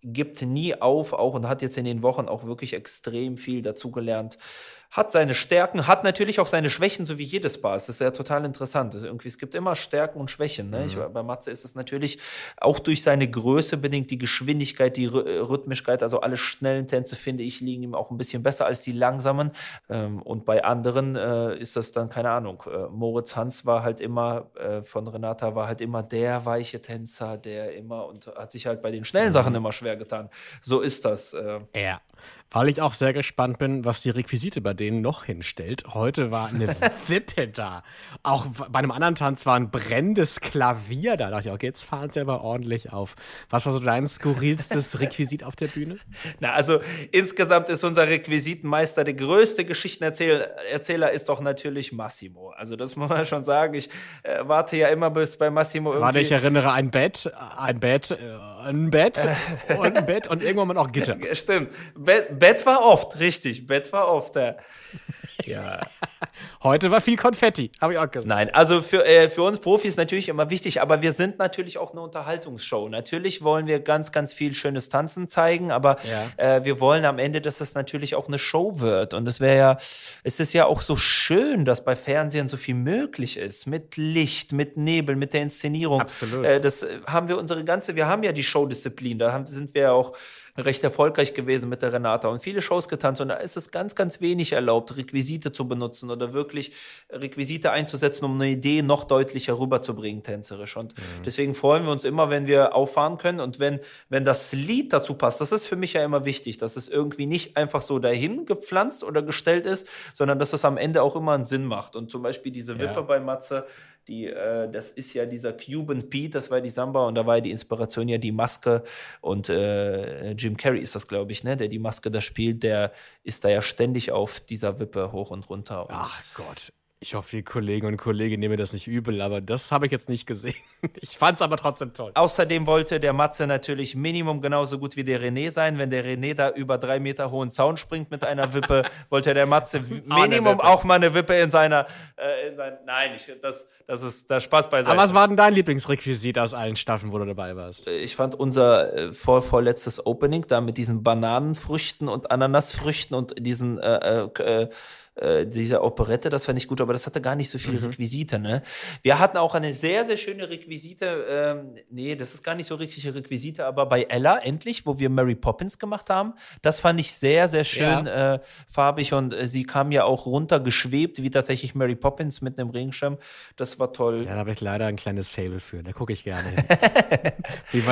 gibt nie auf, auch und hat jetzt in den Wochen auch wirklich extrem viel dazugelernt hat seine Stärken, hat natürlich auch seine Schwächen, so wie jedes Bar. Das ist ja total interessant. Also irgendwie, es gibt immer Stärken und Schwächen. Ne? Mhm. Ich, bei Matze ist es natürlich auch durch seine Größe bedingt, die Geschwindigkeit, die Rhythmischkeit, also alle schnellen Tänze, finde ich, liegen ihm auch ein bisschen besser als die langsamen. Ähm, und bei anderen äh, ist das dann, keine Ahnung, äh, Moritz Hans war halt immer, äh, von Renata war halt immer der weiche Tänzer, der immer und hat sich halt bei den schnellen Sachen mhm. immer schwer getan. So ist das. Äh. Ja, weil ich auch sehr gespannt bin, was die Requisite bei denen den noch hinstellt. Heute war eine Wippe da. Auch bei einem anderen Tanz war ein brennendes Klavier da. Da dachte ich, okay, jetzt fahren sie aber ordentlich auf. Was war so dein skurrilstes Requisit auf der Bühne? Na, also insgesamt ist unser Requisitenmeister der größte Geschichtenerzähler Erzähler ist doch natürlich Massimo. Also das muss man schon sagen. Ich äh, warte ja immer bis bei Massimo irgendwie. Warte, ich erinnere ein Bett, ein Bett, äh, ein Bett und ein Bett und irgendwann mal noch Gitter. Stimmt. Bett, Bett war oft, richtig. Bett war oft. Äh, ja. Heute war viel Konfetti, habe ich auch gesagt. Nein, also für, äh, für uns Profis natürlich immer wichtig, aber wir sind natürlich auch eine Unterhaltungsshow. Natürlich wollen wir ganz, ganz viel schönes Tanzen zeigen, aber ja. äh, wir wollen am Ende, dass es natürlich auch eine Show wird. Und es wäre ja, es ist ja auch so schön, dass bei Fernsehen so viel möglich ist. Mit Licht, mit Nebel, mit der Inszenierung. Absolut. Äh, das haben wir unsere ganze, wir haben ja die Showdisziplin, da haben, sind wir ja auch recht erfolgreich gewesen mit der Renata und viele Shows getanzt und da ist es ganz, ganz wenig erlaubt, Requisite zu benutzen oder wirklich Requisite einzusetzen, um eine Idee noch deutlicher rüberzubringen, tänzerisch. Und mhm. deswegen freuen wir uns immer, wenn wir auffahren können und wenn, wenn das Lied dazu passt. Das ist für mich ja immer wichtig, dass es irgendwie nicht einfach so dahin gepflanzt oder gestellt ist, sondern dass es am Ende auch immer einen Sinn macht. Und zum Beispiel diese Wippe ja. bei Matze, die, äh, das ist ja dieser Cuban Pete, das war die Samba und da war die Inspiration ja die Maske und äh, Jim Carrey ist das, glaube ich, ne, der die Maske da spielt, der ist da ja ständig auf dieser Wippe hoch und runter. Und Ach Gott. Ich hoffe, die Kollegen und Kolleginnen nehmen das nicht übel, aber das habe ich jetzt nicht gesehen. Ich fand es aber trotzdem toll. Außerdem wollte der Matze natürlich Minimum genauso gut wie der René sein. Wenn der René da über drei Meter hohen Zaun springt mit einer Wippe, wollte der Matze Minimum auch mal eine Wippe in seiner. Äh, in sein, nein, ich, das, das ist der Spaß beiseite. Aber was war denn dein Lieblingsrequisit aus allen Staffeln, wo du dabei warst? Äh, ich fand unser äh, vor, vorletztes Opening da mit diesen Bananenfrüchten und Ananasfrüchten und diesen. Äh, äh, äh dieser Operette, das fand ich gut, aber das hatte gar nicht so viele Requisite. Ne? Wir hatten auch eine sehr, sehr schöne Requisite. Ähm, nee, das ist gar nicht so richtige Requisite, aber bei Ella endlich, wo wir Mary Poppins gemacht haben, das fand ich sehr, sehr schön äh, farbig und äh, sie kam ja auch runtergeschwebt, wie tatsächlich Mary Poppins mit einem Regenschirm. Das war toll. Ja, da habe ich leider ein kleines Fable für. Da gucke ich gerne hin.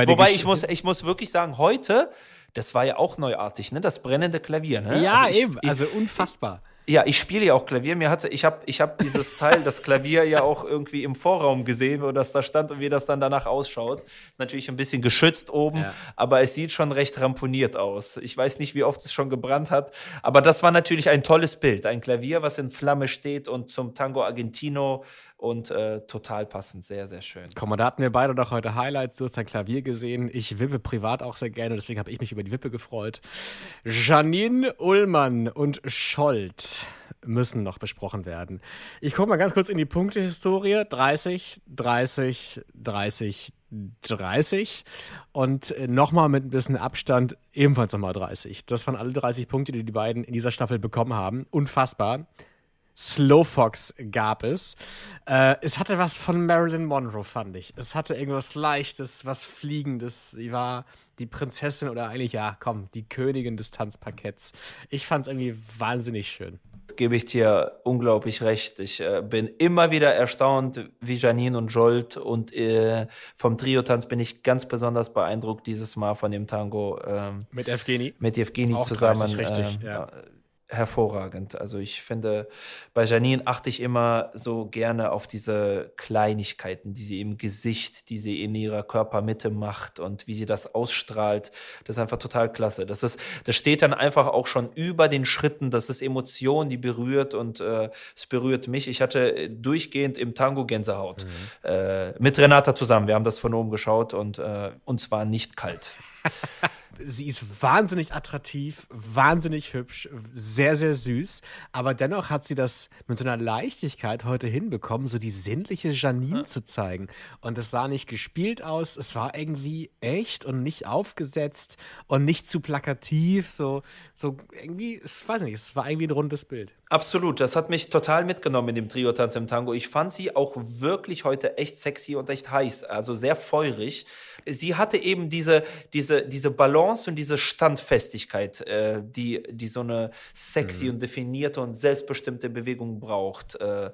Wobei ich muss, ich muss wirklich sagen, heute, das war ja auch neuartig, ne? Das brennende Klavier, ne? Ja, Also ich, eben. Also unfassbar. Ja, ich spiele ja auch Klavier. Mir hatte, ich habe ich hab dieses Teil, das Klavier ja auch irgendwie im Vorraum gesehen, wo das da stand und wie das dann danach ausschaut. Ist natürlich ein bisschen geschützt oben, Ja. aber es sieht schon recht ramponiert aus. Ich weiß nicht, wie oft es schon gebrannt hat, aber das war natürlich ein tolles Bild. Ein Klavier, was in Flamme steht und zum Tango Argentino und äh, total passend. Sehr, sehr schön. Komm da hatten wir beide doch heute Highlights. Du hast dein Klavier gesehen. Ich wippe privat auch sehr gerne, deswegen habe ich mich über die Wippe gefreut. Janine Ullmann und Scholt müssen noch besprochen werden. Ich gucke mal ganz kurz in die Punktehistorie. 30, 30, 30, 30 und nochmal mit ein bisschen Abstand ebenfalls nochmal 30. Das waren alle 30 Punkte, die die beiden in dieser Staffel bekommen haben. Unfassbar. Slowfox gab es. Äh, es hatte was von Marilyn Monroe, fand ich. Es hatte irgendwas Leichtes, was Fliegendes. Sie war die Prinzessin oder eigentlich, ja, komm, die Königin des Tanzparketts. Ich fand es irgendwie wahnsinnig schön. gebe ich dir unglaublich recht. Ich äh, bin immer wieder erstaunt, wie Janine und Jolt und äh, vom Trio-Tanz bin ich ganz besonders beeindruckt dieses Mal von dem Tango ähm, Mit Evgeni. mit Evgeni Auch zusammen. 30, richtig, ähm, ja. Hervorragend. Also ich finde, bei Janine achte ich immer so gerne auf diese Kleinigkeiten, die sie im Gesicht, die sie in ihrer Körpermitte macht und wie sie das ausstrahlt. Das ist einfach total klasse. Das ist, das steht dann einfach auch schon über den Schritten. Das ist Emotion, die berührt und äh, es berührt mich. Ich hatte äh, durchgehend im Tango Gänsehaut äh, mit Renata zusammen. Wir haben das von oben geschaut und äh, uns war nicht kalt. Sie ist wahnsinnig attraktiv, wahnsinnig hübsch, sehr, sehr süß. Aber dennoch hat sie das mit so einer Leichtigkeit heute hinbekommen, so die sinnliche Janine zu zeigen. Und es sah nicht gespielt aus, es war irgendwie echt und nicht aufgesetzt und nicht zu plakativ. So, so irgendwie, ich weiß nicht, es war irgendwie ein rundes Bild. Absolut, das hat mich total mitgenommen in dem Trio-Tanz im Tango. Ich fand sie auch wirklich heute echt sexy und echt heiß, also sehr feurig. Sie hatte eben diese, diese, diese Balance und diese Standfestigkeit, äh, die, die so eine sexy und definierte und selbstbestimmte Bewegung braucht. Äh,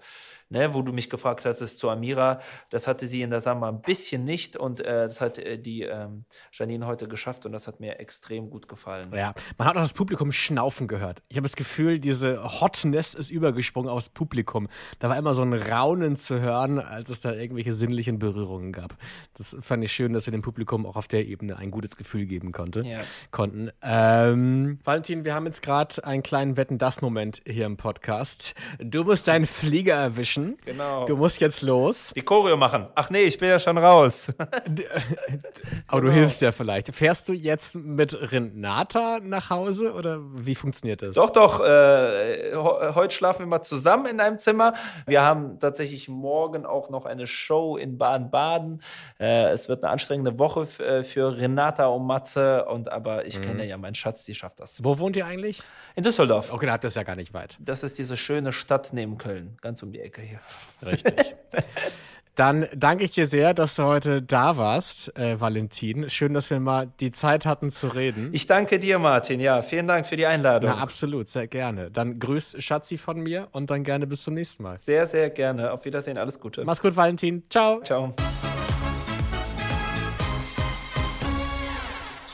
ne, wo du mich gefragt hattest zu Amira, das hatte sie in der Samba ein bisschen nicht und äh, das hat äh, die ähm, Janine heute geschafft und das hat mir extrem gut gefallen. Ja, man hat auch das Publikum schnaufen gehört. Ich habe das Gefühl, diese Hotness ist übergesprungen aufs Publikum. Da war immer so ein Raunen zu hören, als es da irgendwelche sinnlichen Berührungen gab. Das fand ich schön, dass wir dem Publikum auch auf der Ebene ein gutes Gefühl geben konnte, Ja. konnten. Ähm, Valentin, wir haben jetzt gerade einen kleinen Wetten-Das-Moment hier im Podcast. Du musst deinen Flieger erwischen. Genau. Du musst jetzt los. Die Choreo machen. Ach nee, ich bin ja schon raus. Aber du hilfst ja vielleicht. Fährst du jetzt mit Renata nach Hause oder wie funktioniert das? Doch, doch. Äh, heute schlafen wir mal zusammen in einem Zimmer. Wir haben tatsächlich morgen auch noch eine Show in Baden-Baden. Äh, es wird eine anstrengende Woche äh, für Renata und Matze. Und aber ich kenne ja meinen Schatz, die schafft das. Wo wohnt ihr eigentlich? In Düsseldorf. Okay, dann habt ihr es ja gar nicht weit. Das ist diese schöne Stadt neben Köln, ganz um die Ecke hier. Richtig. Dann danke ich dir sehr, dass du heute da warst, äh, Valentin. Schön, dass wir mal die Zeit hatten zu reden. Ich danke dir, Martin. Ja, vielen Dank für die Einladung. Na, absolut, sehr gerne. Dann grüß Schatzi von mir und dann gerne bis zum nächsten Mal. sehr, sehr gerne. Auf Wiedersehen. Alles Gute. Mach's gut, Valentin. Ciao. Ciao.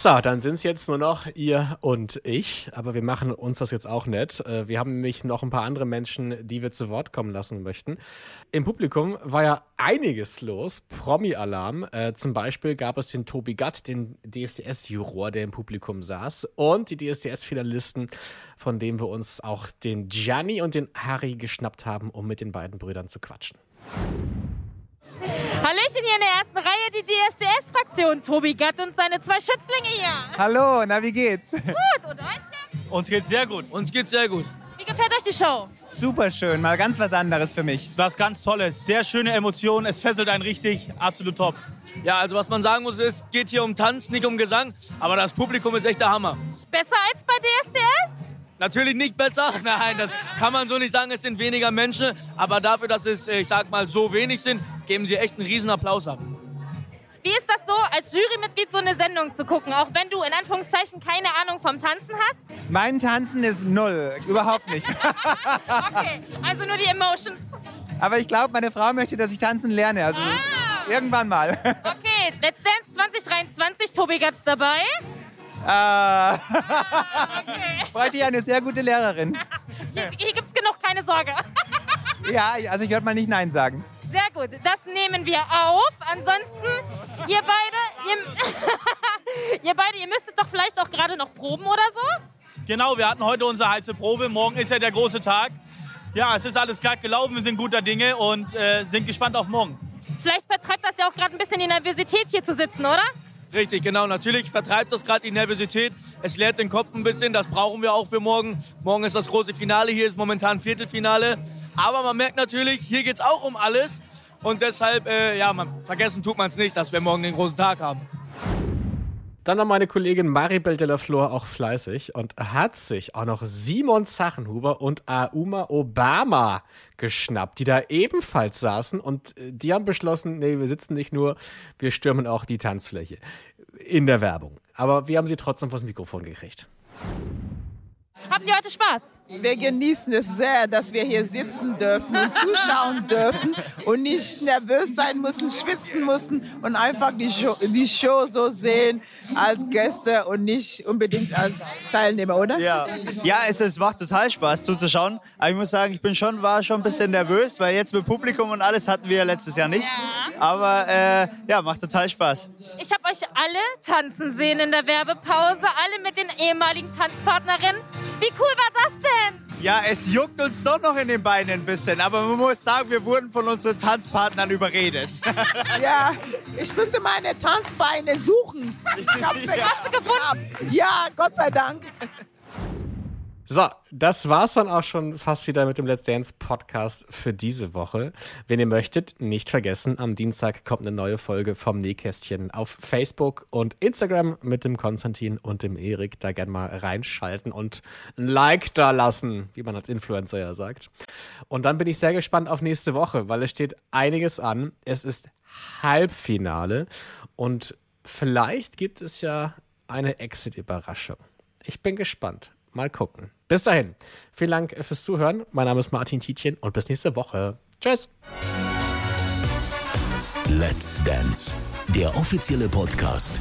So, dann sind es jetzt nur noch ihr und ich, aber wir machen uns das jetzt auch nett. Äh, Wir haben nämlich noch ein paar andere Menschen, die wir zu Wort kommen lassen möchten. Im Publikum war ja einiges los. Promi-Alarm. Äh, zum Beispiel gab es den Tobi Gatt, den DSDS-Juror, der im Publikum saß, und die DSDS-Finalisten, von dem wir uns auch den Gianni und den Harry geschnappt haben, um mit den beiden Brüdern zu quatschen. Hallöchen hier in der ersten Reihe, die DSDS-Fraktion. Tobi Gatt und seine zwei Schützlinge hier. Hallo, na wie geht's? Gut, und euch? Uns geht's sehr gut. Uns geht's sehr gut. Wie gefällt euch die Show? Super schön, mal ganz was anderes für mich. Was ganz Tolles. Sehr schöne Emotionen. Es fesselt einen richtig. Absolut top. Ja, also was man sagen muss, es geht hier um Tanz, nicht um Gesang. Aber das Publikum ist echt der Hammer. Besser als bei DSDS? Natürlich nicht besser, nein, das kann man so nicht sagen, es sind weniger Menschen, aber dafür, dass es, äh, ich sag mal, so wenig sind, geben sie echt einen riesen Applaus ab. Wie ist das so, als Jurymitglied so eine Sendung zu gucken, auch wenn du in Anführungszeichen keine Ahnung vom Tanzen hast? Mein Tanzen ist null, überhaupt nicht. Okay, also nur die Emotions. Aber ich glaube, meine Frau möchte, dass ich tanzen lerne. Also Ah. irgendwann mal. Okay, Let's Dance 2023, Tobi Gatz dabei. Äh, bräuchte ich eine sehr gute Lehrerin. Hier, hier gibt es genug, keine Sorge. Ja, also ich würde mal nicht Nein sagen. Sehr gut, das nehmen wir auf. Ansonsten, ihr beide, ihr, ihr beide, ihr müsstet doch vielleicht auch gerade noch proben oder so? Genau, wir hatten heute unsere heiße Probe, morgen ist ja der große Tag. Ja, es ist alles glatt gelaufen, wir sind guter Dinge und äh, sind gespannt auf morgen. Vielleicht vertreibt das ja auch gerade ein bisschen die Nervosität hier zu sitzen, oder? Richtig, genau. Natürlich vertreibt das gerade die Nervosität. Es leert den Kopf ein bisschen. Das brauchen wir auch für morgen. Morgen ist das große Finale. Hier ist momentan Viertelfinale. Aber man merkt natürlich, hier geht es auch um alles. Und deshalb, äh, ja, man, vergessen tut man es nicht, dass wir morgen den großen Tag haben. Dann war meine Kollegin Maribel de la Flor auch fleißig und hat sich auch noch Simon Zachenhuber und Auma Obama geschnappt, die da ebenfalls saßen und äh, die haben beschlossen, nee, wir sitzen nicht nur, wir stürmen auch die Tanzfläche in der Werbung. Aber wir haben sie trotzdem vors Mikrofon gekriegt. Habt ihr heute Spaß? Wir genießen es sehr, dass wir hier sitzen dürfen und zuschauen dürfen und nicht nervös sein müssen, schwitzen müssen und einfach die Show, die Show so sehen als Gäste und nicht unbedingt als Teilnehmer, oder? Ja, ja es, es macht total Spaß zuzuschauen. Aber ich muss sagen, ich bin schon, war schon ein bisschen nervös, weil jetzt mit Publikum und alles hatten wir letztes Jahr nicht. Aber äh, ja, macht total Spaß. Ich habe euch alle tanzen sehen in der Werbepause, alle mit den ehemaligen Tanzpartnerinnen. Wie cool war das denn? Ja, es juckt uns doch noch in den Beinen ein bisschen. Aber man muss sagen, wir wurden von unseren Tanzpartnern überredet. Ja, ich müsste meine Tanzbeine suchen. Ich habe sie du gefunden? Ja, Gott sei Dank. So, das war's dann auch schon fast wieder mit dem Let's Dance Podcast für diese Woche. Wenn ihr möchtet, nicht vergessen, am Dienstag kommt eine neue Folge vom Nähkästchen auf Facebook und Instagram mit dem Konstantin und dem Erik. Da gerne mal reinschalten und ein Like da lassen, wie man als Influencer ja sagt. Und dann bin ich sehr gespannt auf nächste Woche, weil es steht einiges an. Es ist Halbfinale und vielleicht gibt es ja eine Exit-Überraschung. Ich bin gespannt mal gucken. Bis dahin, vielen Dank fürs Zuhören. Mein Name ist Martin Tietjen und bis nächste Woche. Tschüss. Let's Dance, der offizielle Podcast.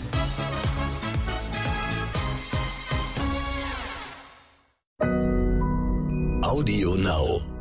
Audio Now.